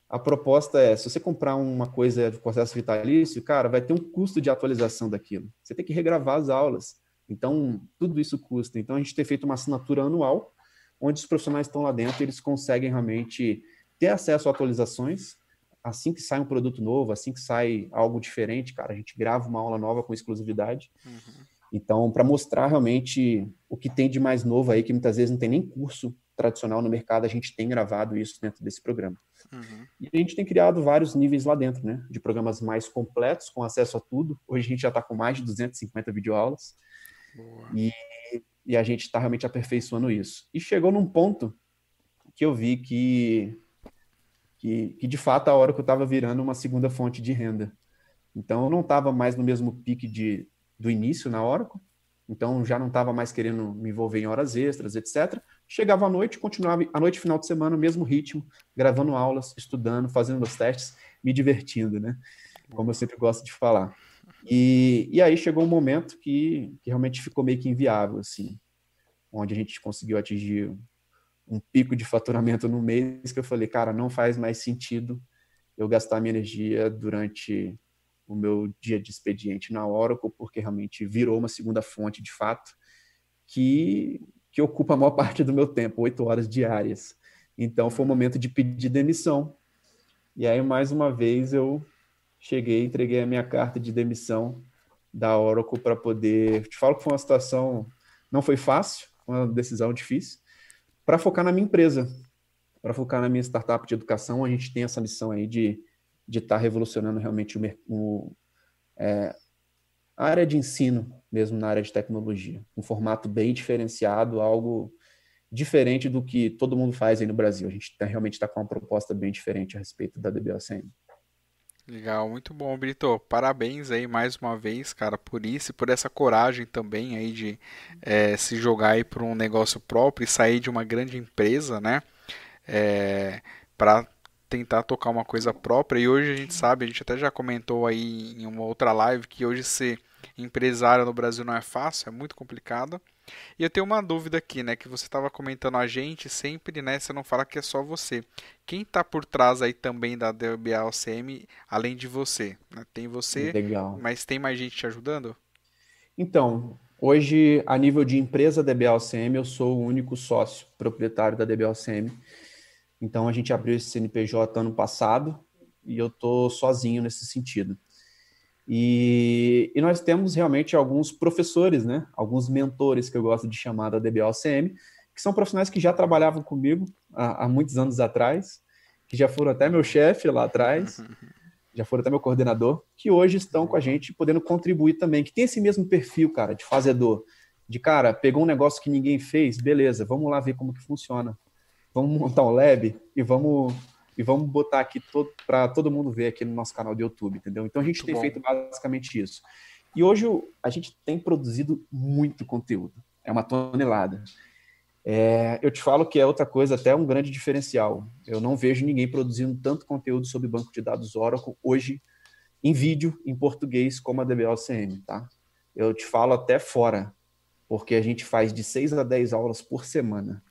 A proposta é, se você comprar uma coisa com acesso vitalício, cara, vai ter um custo de atualização daquilo. Você tem que regravar as aulas. Então, tudo isso custa. Então, a gente tem feito uma assinatura anual, onde os profissionais estão lá dentro, eles conseguem realmente ter acesso a atualizações. Assim que sai um produto novo, assim que sai algo diferente, cara, a gente grava uma aula nova com exclusividade. Uhum, Então, para mostrar realmente o que tem de mais novo aí, que muitas vezes não tem nem curso tradicional no mercado, a gente tem gravado isso dentro desse programa. uhum. E a gente tem criado vários níveis lá dentro, né? De programas mais completos, com acesso a tudo. Hoje a gente já está com mais de 250 videoaulas Boa. e, e a gente está realmente aperfeiçoando isso. E chegou num ponto que eu vi que, que, que de fato a hora que eu estava virando uma segunda fonte de renda. Então eu não estava mais no mesmo pique de, do início na Oracle, então já não estava mais querendo me envolver em horas extras, etc. Chegava à noite, continuava à noite, final de semana, mesmo ritmo, gravando aulas, estudando, fazendo os testes, me divertindo, né? Como eu sempre gosto de falar. E, e aí chegou um momento que, que realmente ficou meio que inviável, assim, onde a gente conseguiu atingir um pico de faturamento no mês que eu falei, cara, não faz mais sentido eu gastar minha energia durante o meu dia de expediente na Oracle, porque realmente virou uma segunda fonte de fato, que, que ocupa a maior parte do meu tempo, oito horas diárias. Então foi o momento de pedir demissão. E aí, mais uma vez, eu cheguei, entreguei a minha carta de demissão da Oracle para poder. Te falo que foi uma situação, não foi fácil, uma decisão difícil, para focar na minha empresa, para focar na minha startup de educação. A gente tem essa missão aí de de estar tá revolucionando realmente o, o é, a área de ensino, mesmo na área de tecnologia. Um formato bem diferenciado, algo diferente do que todo mundo faz aí no Brasil. A gente tá, realmente está com uma proposta bem diferente a respeito da DBOCM. Legal, muito bom, Brito. Parabéns aí mais uma vez, cara, por isso e por essa coragem também aí de é, se jogar aí para um negócio próprio e sair de uma grande empresa, né? É, para tentar tocar uma coisa própria. E hoje a gente sabe, a gente até já comentou aí em uma outra live que hoje ser empresário no Brasil não é fácil, é muito complicado. E eu tenho uma dúvida aqui, né? Que você estava comentando a gente sempre, né? Você não fala que é só você. Quem está por trás aí também da DBA-OCM, além de você? Né? Tem você, Legal. mas tem mais gente te ajudando? Então, hoje, a nível de empresa DBA-OCM, eu sou o único sócio proprietário da DBA-OCM. Então, a gente abriu esse CNPJ ano passado e eu tô sozinho nesse sentido. E, e, nós temos realmente alguns professores, né? Alguns mentores que eu gosto de chamar da DBOCM, que são profissionais que já trabalhavam comigo há, há muitos anos atrás, que já foram até meu chefe lá atrás, [LAUGHS] já foram até meu coordenador, que hoje estão com a gente podendo contribuir também, que tem esse mesmo perfil, cara, de fazedor, de cara, pegou um negócio que ninguém fez, beleza, vamos lá ver como que funciona. Vamos montar um lab e vamos e vamos botar aqui para todo mundo ver aqui no nosso canal do YouTube, entendeu? Então a gente muito tem bom. feito basicamente isso. E hoje a gente tem produzido muito conteúdo, é uma tonelada. É, eu te falo que é outra coisa, até um grande diferencial. Eu não vejo ninguém produzindo tanto conteúdo sobre banco de dados Oracle hoje em vídeo, em português, como a DBOCM, tá? Eu te falo até fora, porque a gente faz de 6 a 10 aulas por semana.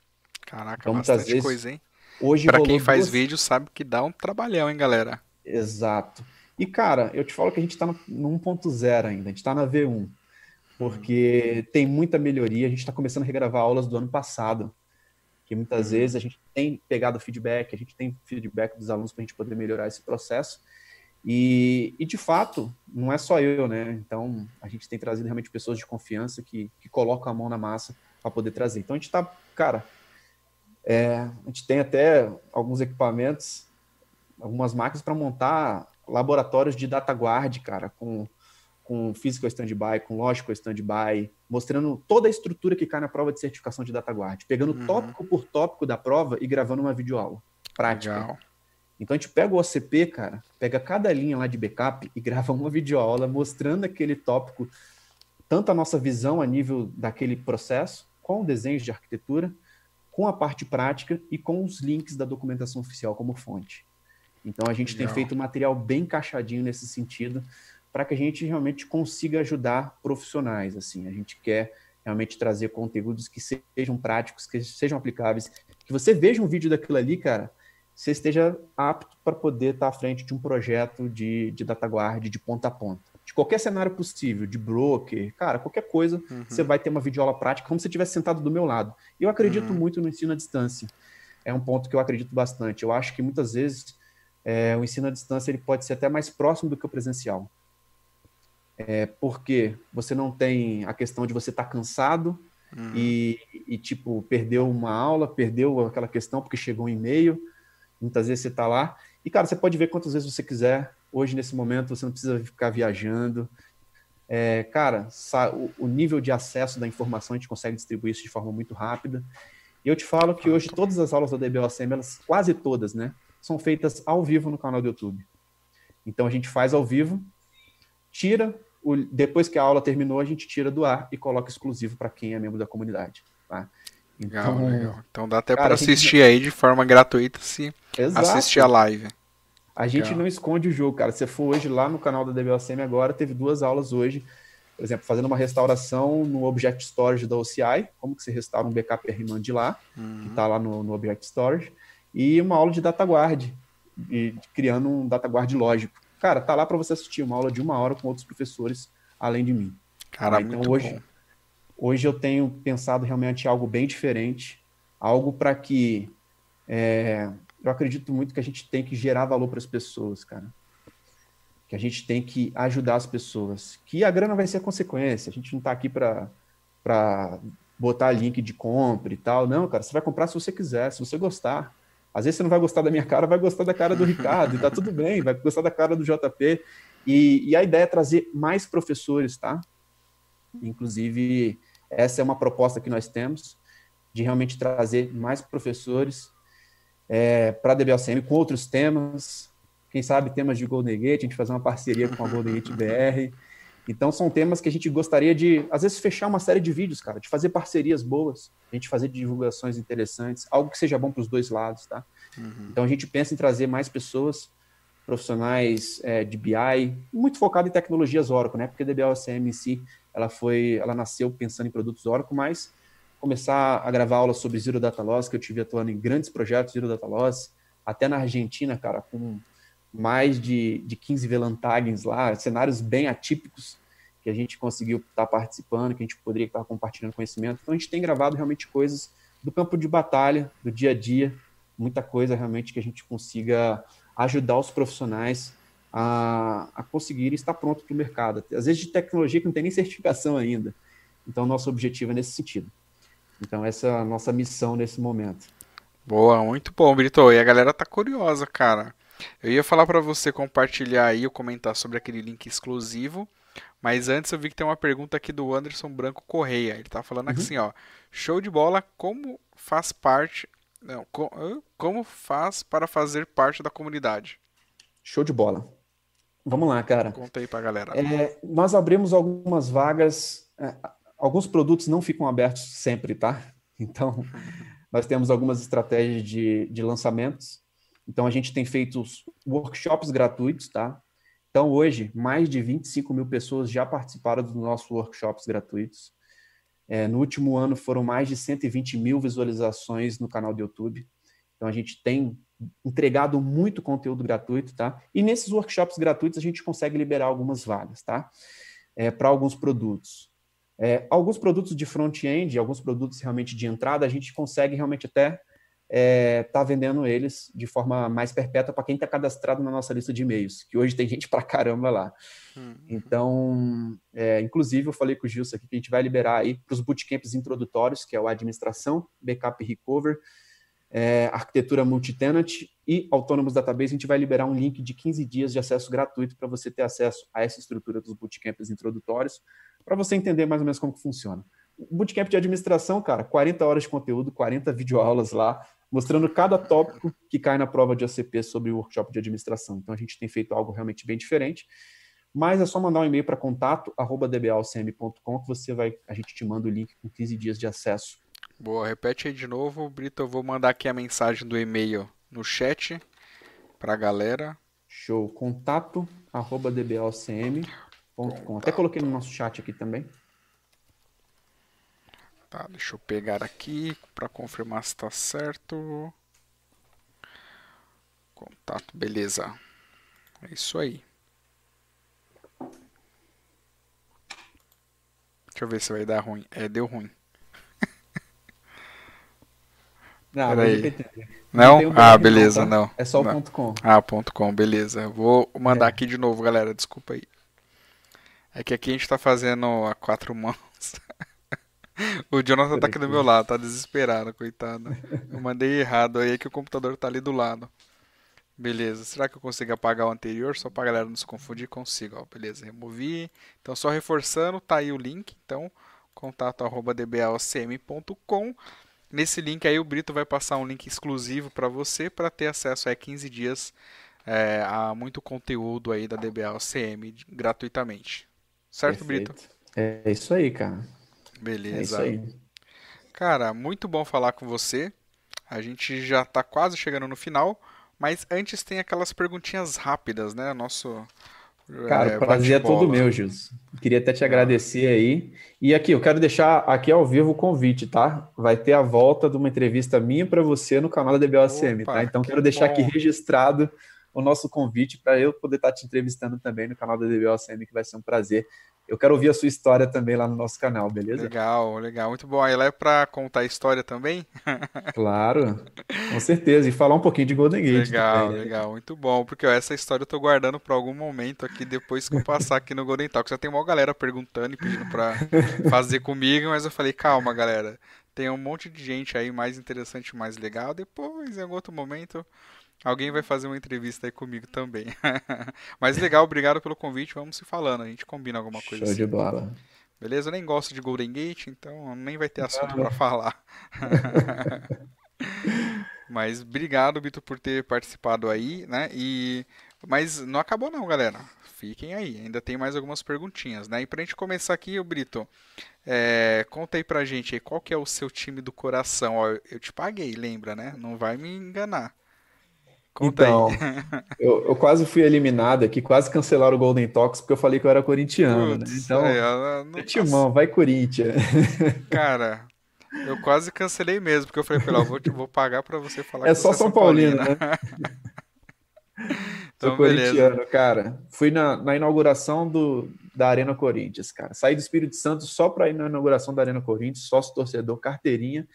Caraca, então, bastante vezes, coisa, hein? Hoje pra quem faz duas... vídeo sabe que dá um trabalhão, hein, galera? Exato. E, cara, eu te falo que a gente tá no, no 1.0 ainda, a gente tá na V1. Porque tem muita melhoria. A gente está começando a regravar aulas do ano passado. Que muitas uhum. vezes a gente tem pegado feedback, a gente tem feedback dos alunos para a gente poder melhorar esse processo. E, e, de fato, não é só eu, né? Então, a gente tem trazido realmente pessoas de confiança que, que colocam a mão na massa para poder trazer. Então, a gente está, cara, é, a gente tem até alguns equipamentos, algumas máquinas para montar laboratórios de data guard, cara, com, com physical standby, com logical standby, mostrando toda a estrutura que cai na prova de certificação de data guard, pegando uhum. tópico por tópico da prova e gravando uma videoaula prática. Legal. Então a gente pega o OCP, cara, pega cada linha lá de backup e grava uma videoaula mostrando aquele tópico, tanto a nossa visão a nível daquele processo, com desenhos de arquitetura, com a parte prática e com os links da documentação oficial como fonte. Então a gente Legal. tem feito material bem encaixadinho nesse sentido para que a gente realmente consiga ajudar profissionais. Assim, a gente quer realmente trazer conteúdos que sejam práticos, que sejam aplicáveis, que você veja um vídeo daquilo ali, cara, você esteja apto para poder estar à frente de um projeto de, de data guard de ponta a ponta de qualquer cenário possível, de broker, cara, qualquer coisa, uhum. você vai ter uma videoaula prática como se você estivesse sentado do meu lado. Eu acredito uhum. muito no ensino à distância. É um ponto que eu acredito bastante. Eu acho que muitas vezes é, o ensino à distância ele pode ser até mais próximo do que o presencial. É, porque você não tem a questão de você estar tá cansado uhum. e, e, tipo, perdeu uma aula, perdeu aquela questão porque chegou um e-mail. Muitas vezes você está lá. E, cara, você pode ver quantas vezes você quiser Hoje, nesse momento, você não precisa ficar viajando. É, cara, o, nível de acesso da informação a gente consegue distribuir isso de forma muito rápida. E eu te falo que hoje todas as aulas da DBOCM, elas, quase todas, né, são feitas ao vivo no canal do YouTube. Então a gente faz ao vivo, tira, o, depois que a aula terminou, a gente tira do ar e coloca exclusivo para quem é membro da comunidade. Tá? Então, legal, legal. Então dá até para assistir gente... aí de forma gratuita se Exato. assistir a live. A gente Legal. não esconde o jogo, cara. Se for hoje lá no canal da DBOCM agora, teve duas aulas hoje, por exemplo, fazendo uma restauração no Object Storage da OCI, como que você restaura um backup RMAN de lá, uhum. que está lá no, no, Object Storage, e uma aula de data guard, e, criando um data guard lógico. Cara, tá lá para você assistir uma aula de uma hora com outros professores, além de mim. Cara, então hoje, bom. hoje eu tenho pensado realmente em algo bem diferente, algo para que é, eu acredito muito que a gente tem que gerar valor para as pessoas, cara. Que a gente tem que ajudar as pessoas. Que a grana vai ser a consequência. A gente não está aqui para botar link de compra e tal. Não, cara, você vai comprar se você quiser, se você gostar. Às vezes você não vai gostar da minha cara, vai gostar da cara do Ricardo, e tá tudo bem, vai gostar da cara do JP. E, e a ideia é trazer mais professores, tá? Inclusive, essa é uma proposta que nós temos, de realmente trazer mais professores é, para a DBLCM com outros temas, quem sabe temas de Golden Gate, a gente fazer uma parceria com a Golden Gate BR. Então são temas que a gente gostaria de, às vezes, fechar uma série de vídeos, cara, de fazer parcerias boas, a gente fazer divulgações interessantes, algo que seja bom para os dois lados, tá? Uhum. Então a gente pensa em trazer mais pessoas, profissionais é, de BI, muito focado em tecnologias Oracle, né? Porque a DBLCM em si ela foi, ela nasceu pensando em produtos Oracle, mas começar a gravar aulas sobre Zero Data Loss, que eu tive atuando em grandes projetos Zero Data Loss, até na Argentina, cara, com mais de, de 15 Velantagens lá, cenários bem atípicos que a gente conseguiu estar participando, que a gente poderia estar compartilhando conhecimento. Então a gente tem gravado realmente coisas do campo de batalha, do dia a dia, muita coisa realmente que a gente consiga ajudar os profissionais a, a conseguir estar pronto para o mercado. Às vezes de tecnologia que não tem nem certificação ainda. Então, nosso objetivo é nesse sentido. Então, essa é a nossa missão nesse momento. Boa, muito bom, Brito. E a galera tá curiosa, cara. Eu ia falar para você compartilhar aí ou comentar sobre aquele link exclusivo, mas antes eu vi que tem uma pergunta aqui do Anderson Branco Correia. Ele tá falando uhum. assim, ó: "Show de bola, como faz parte não, como faz para fazer parte da comunidade?" Show de bola. Vamos lá, cara. Conta aí pra galera. É, nós abrimos algumas vagas. Alguns produtos não ficam abertos sempre, tá? [LAUGHS] Então, nós temos algumas estratégias de, de lançamentos. Então, a gente tem feito workshops gratuitos, tá? Então, hoje, mais de 25 mil pessoas já participaram dos nossos workshops gratuitos. É, no último ano, foram mais de 120 mil visualizações no canal do YouTube. Então, a gente tem entregado muito conteúdo gratuito, tá? E nesses workshops gratuitos a gente consegue liberar algumas vagas, tá? É, para alguns produtos. É, alguns produtos de front-end, alguns produtos realmente de entrada, a gente consegue realmente até estar é, tá vendendo eles de forma mais perpétua para quem está cadastrado na nossa lista de e-mails, que hoje tem gente para caramba lá. Hum. Então, é, inclusive, eu falei com o Gilson aqui que a gente vai liberar aí para os bootcamps introdutórios, que é o Administração, Backup e Recover, é, arquitetura multitenant e autônomos database, a gente vai liberar um link de 15 dias de acesso gratuito para você ter acesso a essa estrutura dos bootcamps introdutórios, para você entender mais ou menos como que funciona. Bootcamp de administração, cara, 40 horas de conteúdo, 40 videoaulas lá, mostrando cada tópico que cai na prova de OCP sobre o workshop de administração. Então a gente tem feito algo realmente bem diferente. Mas é só mandar um e-mail para contato@dbalcm.com que você vai, a gente te manda o link com 15 dias de acesso Boa, repete aí de novo, Brito. Eu vou mandar aqui a mensagem do e-mail no chat pra galera. Show. Contato arroba dbalcm.com. Até coloquei no nosso chat aqui também. Tá, deixa eu pegar aqui para confirmar se está certo. Contato, beleza. É isso aí. Deixa eu ver se vai dar ruim. É, deu ruim. [LAUGHS] Não, não? não? Ah, beleza, não, tá? É só o ponto .com. Ah, ponto .com, beleza. Vou mandar é. aqui de novo, galera, desculpa aí. É que aqui a gente tá fazendo a quatro mãos. [LAUGHS] o Jonathan tá aqui do meu lado, tá desesperado, coitado. Eu mandei errado aí, é que o computador tá ali do lado. Beleza, será que eu consigo apagar o anterior? Só pra galera não se confundir, consigo, ó. Beleza, removi. Então, só reforçando, tá aí o link. Então, contato arroba dbalcm.com. Nesse link aí o Brito vai passar um link exclusivo para você para ter acesso a 15 dias é, a muito conteúdo aí da DBA OCM gratuitamente. Certo, Perfeito. Brito? É isso aí, cara. Beleza. É isso aí. Cara, muito bom falar com você. A gente já está quase chegando no final, mas antes tem aquelas perguntinhas rápidas, né? Nosso Cara, é, o prazer é todo meu, Gilson. Queria até te agradecer aí. E aqui, eu quero deixar aqui ao vivo o convite, tá? Vai ter a volta de uma entrevista minha para você no canal da DBOCM, Opa, tá? Então, que quero deixar bom. aqui registrado o nosso convite para eu poder estar tá te entrevistando também no canal da DBOCM, que vai ser um prazer eu quero ouvir a sua história também lá no nosso canal, beleza? Legal, legal, muito bom. Aí lá é para contar a história também? [LAUGHS] claro, com certeza. E falar um pouquinho de Golden Gate. Legal, também, né? legal, muito bom. Porque ó, essa história eu tô guardando para algum momento aqui depois que eu passar aqui no Golden Talk. Já tem uma galera perguntando e pedindo para [LAUGHS] fazer comigo, mas eu falei, calma, galera. Tem um monte de gente aí mais interessante, mais legal. Depois, em algum outro momento, Alguém vai fazer uma entrevista aí comigo também. [LAUGHS] Mas legal, obrigado pelo convite. Vamos se falando. A gente combina alguma coisa Show assim. de bola. Beleza? Eu nem gosto de Golden Gate, então nem vai ter assunto para falar. [LAUGHS] Mas obrigado, Bito, por ter participado aí, né? E mas não acabou não, galera. Fiquem aí, ainda tem mais algumas perguntinhas, né? E pra gente começar aqui, o Brito, é, conta aí pra gente aí, qual que é o seu time do coração? Ó, eu te paguei, lembra, né? Não vai me enganar. Conta então, eu, eu, quase fui eliminado aqui, quase cancelaram o Golden Talks porque eu falei que eu era corintiano, né? Então, é, não timão, vai Corinthians. [LAUGHS] Cara, eu quase cancelei mesmo, porque eu falei, pelo vou, vou pagar para você falar É só é São, São Paulino, Paulino, né? [LAUGHS] então, Sou corintiano, beleza. cara. Fui na, na inauguração do, da Arena Corinthians, cara. Saí do Espírito Santo só para ir na inauguração da Arena Corinthians, sócio torcedor, carteirinha.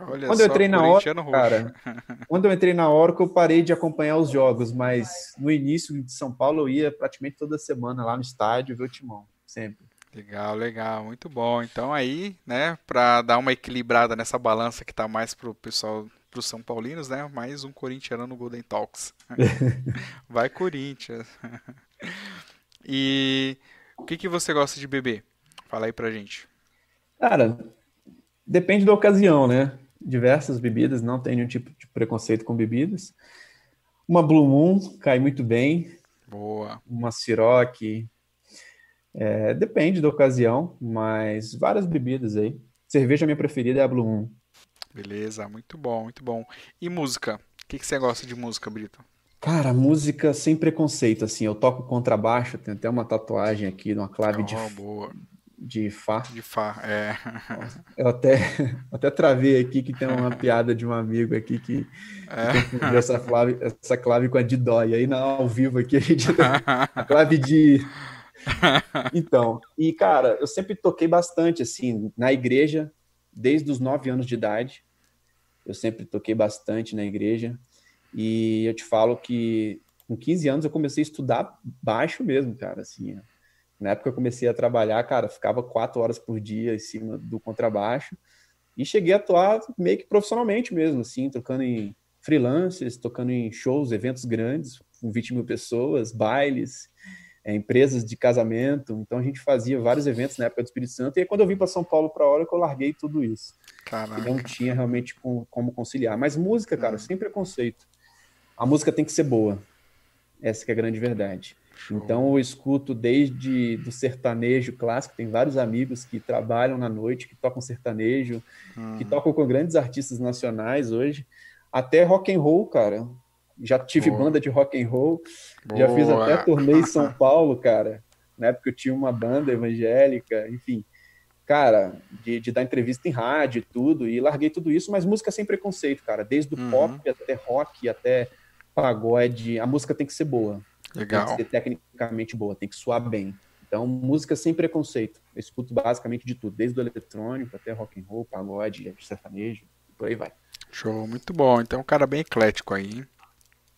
Olha [LAUGHS] quando eu entrei na hora, cara, quando eu entrei na hora que eu parei de acompanhar os jogos, mas no início de São Paulo eu ia praticamente toda semana lá no estádio ver o Timão, sempre. Legal, legal, muito bom. Então aí, né, para dar uma equilibrada nessa balança que tá mais pro pessoal, pros São Paulinos, né, mais um corintiano no Golden Talks. [LAUGHS] Vai Corinthians. [LAUGHS] e o que que você gosta de beber? Fala aí pra gente. Cara, depende da ocasião, né? Diversas bebidas, não tenho nenhum tipo de preconceito com bebidas. Uma Blue Moon cai muito bem. Boa. Uma Ciroc. É, depende da ocasião, mas várias bebidas aí. Cerveja minha preferida é a Blue Moon. Beleza, muito bom, muito bom. E música? O que, que você gosta de música, Brito? Cara, música sem preconceito, assim. Eu toco contrabaixo, tenho até uma tatuagem aqui, numa clave oh, de, boa de Fá. De Fá, é. [LAUGHS] Eu até, [LAUGHS] até travei aqui que tem uma piada de um amigo aqui que, é. que essa, clave, essa clave com a de Dó. E aí, na, ao vivo aqui, a gente a [LAUGHS] clave de. Então, e cara, eu sempre toquei bastante, assim, na igreja, desde os nove anos de idade. Eu sempre toquei bastante na igreja. E eu te falo que com 15 anos eu comecei a estudar baixo mesmo, cara, assim, na época eu comecei a trabalhar, cara, ficava quatro horas por dia em cima do contrabaixo e cheguei a atuar meio que profissionalmente mesmo, assim, tocando em freelancers, tocando em shows, eventos grandes, com 20 mil pessoas, bailes, é, empresas de casamento. Então a gente fazia vários eventos na época do Espírito Santo. E aí, quando eu vim para São Paulo para a hora, que eu larguei tudo isso. Caraca. não tinha realmente com, como conciliar. Mas música, cara, hum. sem preconceito. A música tem que ser boa. Essa é a grande verdade. Show. Então eu escuto desde do sertanejo clássico, tem vários amigos que trabalham na noite, que tocam sertanejo, hum. que tocam com grandes artistas nacionais hoje, até rock and roll, cara. Já tive Boa. banda de rock and roll, Boa. já fiz até turnê em São [LAUGHS] Paulo, cara. Na época eu tinha uma banda evangélica, enfim. Cara, de, de dar entrevista em rádio e tudo, e larguei tudo isso, mas música sem preconceito, cara. Desde o uhum. pop até rock, até pagode, a música tem que ser boa. Legal. Tem que ser tecnicamente boa, tem que soar bem. Então, música sem preconceito. Eu escuto basicamente de tudo, desde o eletrônico até rock and roll, pagode, sertanejo, por aí vai. Show, muito bom. Então, um cara bem eclético aí, hein?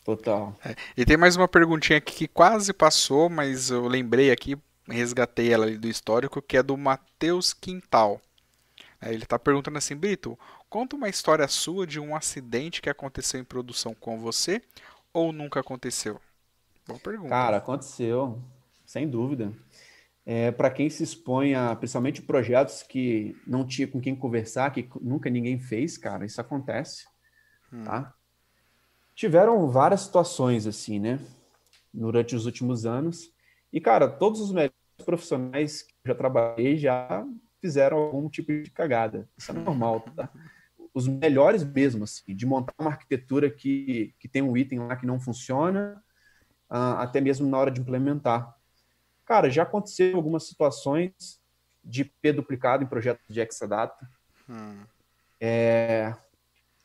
Total. É. E tem mais uma perguntinha aqui que quase passou, mas eu lembrei aqui, resgatei ela ali do histórico, que é do Matheus Quintal. É, ele está perguntando assim, Brito, conta uma história sua de um acidente que aconteceu em produção com você ou nunca aconteceu? Boa pergunta. Cara, aconteceu, sem dúvida. É, para quem se expõe a, principalmente projetos que não tinha com quem conversar, que nunca ninguém fez, cara, isso acontece, hum. tá? Tiveram várias situações assim, né? Durante os últimos anos. E, cara, todos os melhores profissionais que eu já trabalhei já fizeram algum tipo de cagada. Isso é normal, tá? Os melhores mesmo, assim, de montar uma arquitetura que, que tem um item lá que não funciona, uh, até mesmo na hora de implementar. Cara, já aconteceu algumas situações de P duplicado em projetos de Exadata. Hum. É,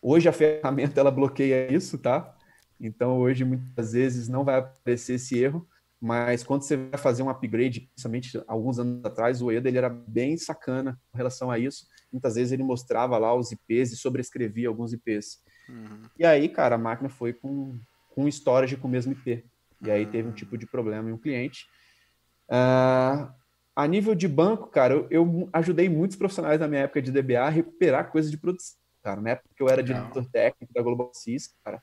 hoje a ferramenta ela bloqueia isso, tá? Então hoje muitas vezes não vai aparecer esse erro, mas quando você vai fazer um upgrade, principalmente alguns anos atrás, o EDA ele era bem sacana com relação a isso. Muitas vezes ele mostrava lá os IPs e sobrescrevia alguns IPs. Uhum. E aí, cara, a máquina foi com, com storage com o mesmo IP. E aí teve um tipo de problema em um cliente. Uh, a nível de banco, cara, eu, eu, ajudei muitos profissionais na minha época de DBA a recuperar coisas de produção. Cara, na época que eu era diretor técnico da Global Sys, cara,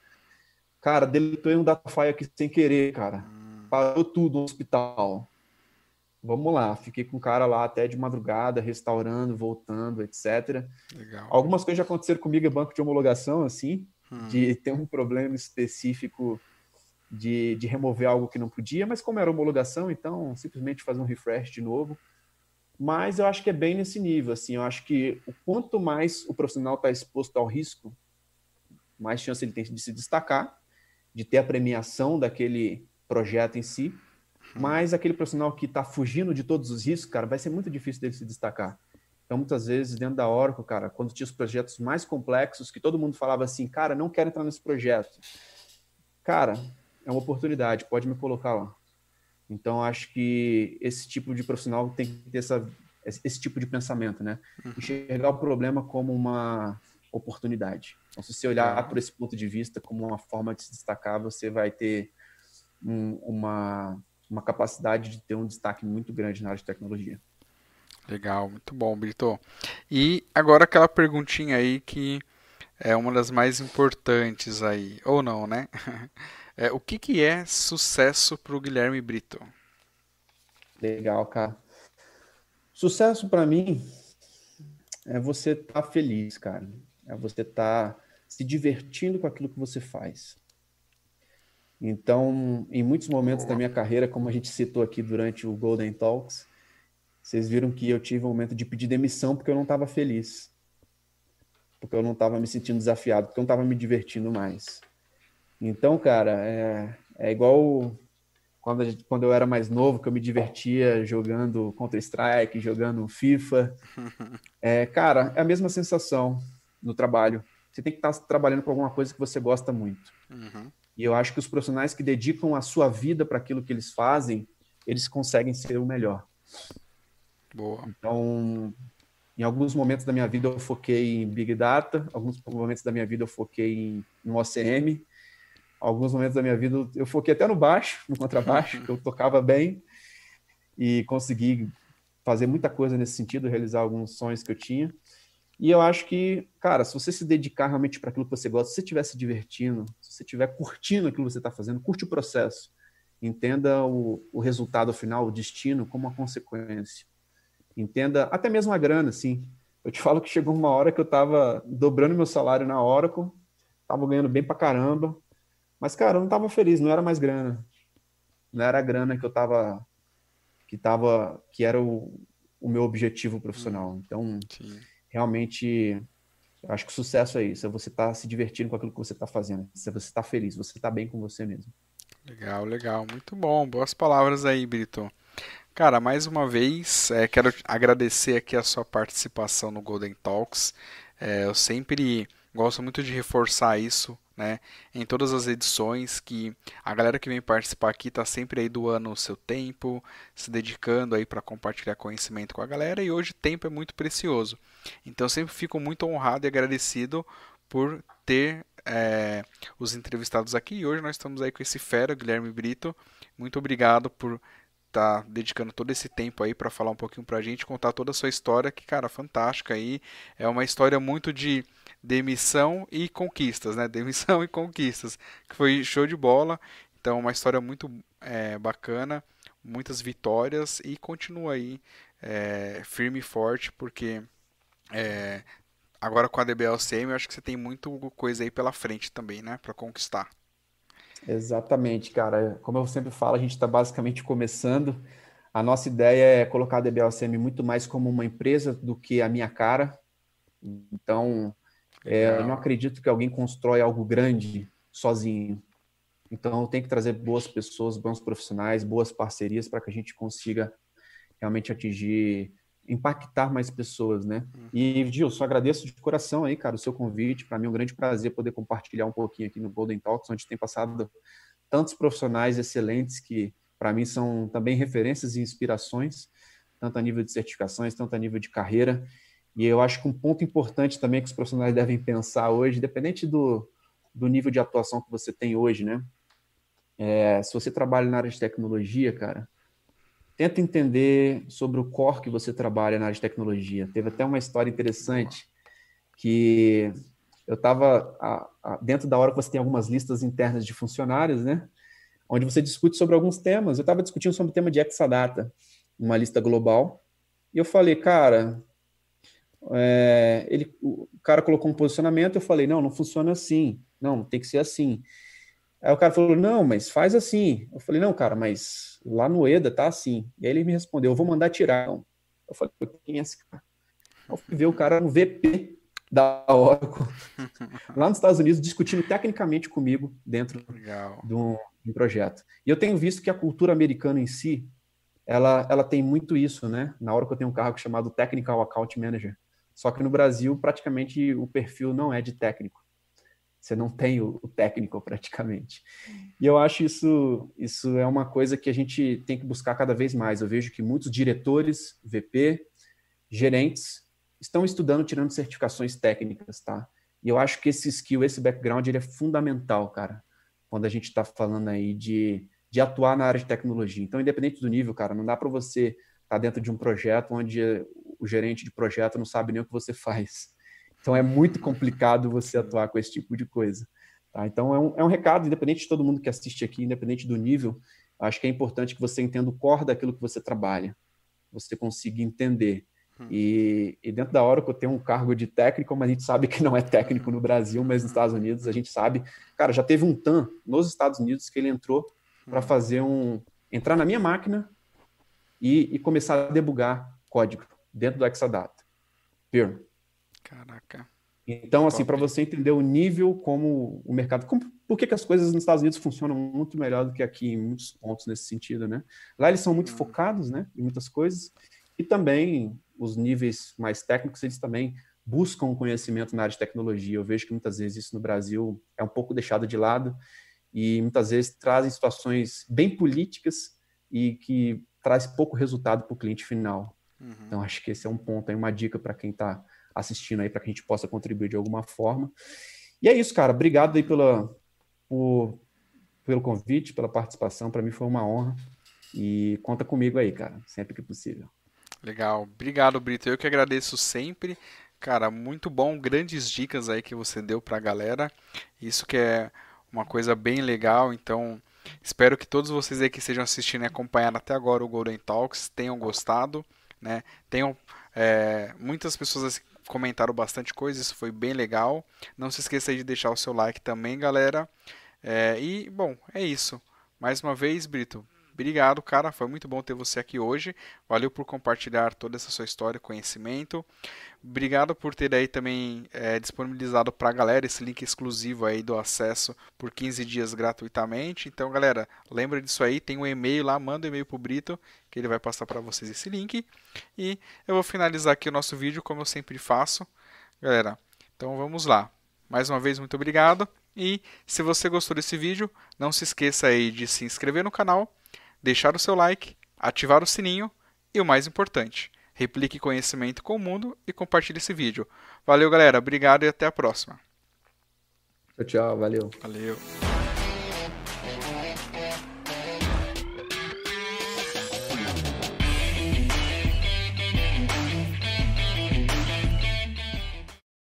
cara, deletou um data file aqui sem querer, cara. Hum. Parou tudo no hospital. Vamos lá, fiquei com o cara lá até de madrugada, restaurando, voltando, etc. Legal. Algumas coisas já aconteceram comigo em banco de homologação, assim, hum. de ter um problema específico de, de remover algo que não podia, mas como era homologação, então simplesmente fazer um refresh de novo. Mas eu acho que é bem nesse nível, assim, eu acho que o quanto mais o profissional está exposto ao risco, mais chance ele tem de se destacar, de ter a premiação daquele projeto em si, mas aquele profissional que está fugindo de todos os riscos, cara, vai ser muito difícil dele se destacar. Então, muitas vezes, dentro da Oracle, cara, quando tinha os projetos mais complexos, que todo mundo falava assim, cara, não quero entrar nesse projeto. Cara, é uma oportunidade, pode me colocar lá. Então, acho que esse tipo de profissional tem que ter essa, esse tipo de pensamento, né? Uhum. Enxergar o problema como uma oportunidade. Então, se você olhar por esse ponto de vista como uma forma de se destacar, você vai ter um, uma, uma capacidade de ter um destaque muito grande na área de tecnologia. Legal, muito bom, Brito. E agora aquela perguntinha aí que é uma das mais importantes aí, ou não, né? [LAUGHS] É, o que, que é sucesso para o Guilherme Brito? Legal, cara. Sucesso para mim é você estar tá feliz, cara. É você estar tá se divertindo com aquilo que você faz. Então, em muitos momentos da minha carreira, como a gente citou aqui durante o Golden Talks, vocês viram que eu tive um momento de pedir demissão porque eu não estava feliz. Porque eu não estava me sentindo desafiado, porque eu não estava me divertindo mais. Então, cara, é, é igual quando, gente, quando eu era mais novo, que eu me divertia jogando Counter-Strike, jogando FIFA. [LAUGHS] É, cara, é a mesma sensação no trabalho. Você tem que estar trabalhando com alguma coisa que você gosta muito. Uhum. E eu acho que os profissionais que dedicam a sua vida para aquilo que eles fazem, eles conseguem ser o melhor. Boa. Então, em alguns momentos da minha vida eu foquei em Big Data, alguns momentos da minha vida eu foquei em, no OCM, alguns momentos da minha vida eu foquei até no baixo, no contrabaixo, que eu tocava bem e consegui fazer muita coisa nesse sentido, realizar alguns sonhos que eu tinha. E eu acho que, cara, se você se dedicar realmente para aquilo que você gosta, se você estiver se divertindo, se você estiver curtindo aquilo que você está fazendo, curte o processo. Entenda o, o resultado final, o destino, como uma consequência entenda até mesmo a grana, assim. Eu te falo que chegou uma hora que eu estava dobrando meu salário na Oracle, estava ganhando bem pra caramba, mas, cara, eu não estava feliz, não era mais grana. Não era a grana que eu estava que tava, que era o, o meu objetivo profissional. Hum, então, Sim. realmente, acho que o sucesso é isso, é você estar tá se divertindo com aquilo que você está fazendo, é você está feliz, você está bem com você mesmo. Legal, legal, muito bom, boas palavras aí, Brito. Cara, mais uma vez, é, quero agradecer aqui a sua participação no Golden Talks. É, eu sempre gosto muito de reforçar isso, né, em todas as edições, que a galera que vem participar aqui está sempre aí doando o seu tempo, se dedicando aí para compartilhar conhecimento com a galera, e hoje tempo é muito precioso. Então eu sempre fico muito honrado e agradecido por ter é, os entrevistados aqui, e hoje nós estamos aí com esse fera, Guilherme Brito. Muito obrigado por tá dedicando todo esse tempo aí para falar um pouquinho pra gente, contar toda a sua história, que, cara, fantástica aí. É uma história muito de demissão e conquistas, né? Demissão [LAUGHS] e conquistas, que foi show de bola. Então, uma história muito é, bacana, muitas vitórias e continua aí é, firme e forte, porque é, agora com a DBLCM eu acho que você tem muito coisa aí pela frente também, né? Para conquistar. Exatamente, cara. Como eu sempre falo, a gente está basicamente começando. A nossa ideia é colocar a DBLCM muito mais como uma empresa do que a minha cara. Então, é, eu não acredito que alguém constrói algo grande sozinho. Então, tem que trazer boas pessoas, bons profissionais, boas parcerias para que a gente consiga realmente atingir impactar mais pessoas, né? Uhum. E, Gilson, agradeço de coração aí, cara, o seu convite. Para mim é um grande prazer poder compartilhar um pouquinho aqui no Golden Talks, onde tem passado tantos profissionais excelentes que, para mim, são também referências e inspirações, tanto a nível de certificações, tanto a nível de carreira. E eu acho que um ponto importante também que os profissionais devem pensar hoje, independente do, do nível de atuação que você tem hoje, né? É, se você trabalha na área de tecnologia, cara, tenta entender sobre o core que você trabalha na área de tecnologia. Teve até uma história interessante que eu estava dentro da hora que você tem algumas listas internas de funcionários, né? Onde você discute sobre alguns temas. Eu estava discutindo sobre o tema de Exadata, uma lista global. E eu falei, cara, é, ele, o cara colocou um posicionamento. Eu falei, não, não funciona assim. Não, tem que ser assim. Aí o cara falou, não, mas faz assim. Eu falei, não, cara, mas lá no EDA tá assim. E aí ele me respondeu, eu vou mandar tirar. Eu falei, quem é esse cara? Eu fui ver o cara no VP da Oracle, lá nos Estados Unidos, discutindo tecnicamente comigo dentro de um, de um, projeto. E eu tenho visto que a cultura americana em si, ela, ela tem muito isso, né? Na hora que eu tenho um cargo chamado Technical Account Manager. Só que no Brasil, praticamente, o perfil não é de técnico. Você não tem o, técnico, praticamente. E eu acho isso, isso é uma coisa que a gente tem que buscar cada vez mais. Eu vejo que muitos diretores, VP, gerentes, estão estudando, tirando certificações técnicas, tá? E eu acho que esse skill, esse background, ele é fundamental, cara, quando a gente está falando aí de, de atuar na área de tecnologia. Então, independente do nível, cara, não dá para você estar tá dentro de um projeto onde o gerente de projeto não sabe nem o que você faz. Então, é muito complicado você atuar com esse tipo de coisa. Tá? Então, é um, é um recado, independente de todo mundo que assiste aqui, independente do nível, acho que é importante que você entenda o core daquilo que você trabalha. Você consiga entender Hum. E, e, dentro da Oracle tem um cargo de técnico, mas a gente sabe que não é técnico no Brasil, mas nos Estados Unidos a gente sabe. Cara, já teve um TAM nos Estados Unidos que ele entrou para hum. fazer um. entrar na minha máquina e, e começar a debugar código dentro do Exadata. Per. Caraca. Então, assim, para você entender o nível como o mercado. Como, por que, que as coisas nos Estados Unidos funcionam muito melhor do que aqui em muitos pontos nesse sentido, né? Lá eles são muito hum. focados, né, em muitas coisas. E também os níveis mais técnicos, eles também buscam conhecimento na área de tecnologia. Eu vejo que muitas vezes isso no Brasil é um pouco deixado de lado e muitas vezes trazem situações bem políticas e que traz pouco resultado para o cliente final. Uhum. Então, acho que esse é um ponto, aí, uma dica para quem está assistindo aí, para que a gente possa contribuir de alguma forma. E é isso, cara. Obrigado aí pela, por, pelo convite, pela participação. Para mim foi uma honra. E conta comigo aí, cara, sempre que possível. Legal. Obrigado, Brito. Eu que agradeço sempre. Cara, muito bom. Grandes dicas aí que você deu para a galera. Isso que é uma coisa bem legal. Então, espero que todos vocês aí que estejam assistindo e acompanhando até agora o Golden Talks tenham gostado. Né? É, muitas pessoas comentaram bastante coisa. Isso foi bem legal. Não se esqueça de deixar o seu like também, galera. É, e, bom, é isso. Mais uma vez, Brito, Obrigado, cara. Foi muito bom ter você aqui hoje. Valeu por compartilhar toda essa sua história e conhecimento. Obrigado por ter aí também é, disponibilizado para a galera esse link exclusivo aí do acesso por 15 dias gratuitamente. Então, galera, lembra disso aí. Tem um e-mail lá, manda um e-mail pro Brito que ele vai passar para vocês esse link. E eu vou finalizar aqui o nosso vídeo como eu sempre faço. Galera, então vamos lá. Mais uma vez, muito obrigado. E se você gostou desse vídeo, não se esqueça aí de se inscrever no canal deixar o seu like, ativar o sininho e o mais importante, replique conhecimento com o mundo e compartilhe esse vídeo. Valeu, galera. Obrigado e até a próxima. Tchau, tchau. Valeu. Valeu.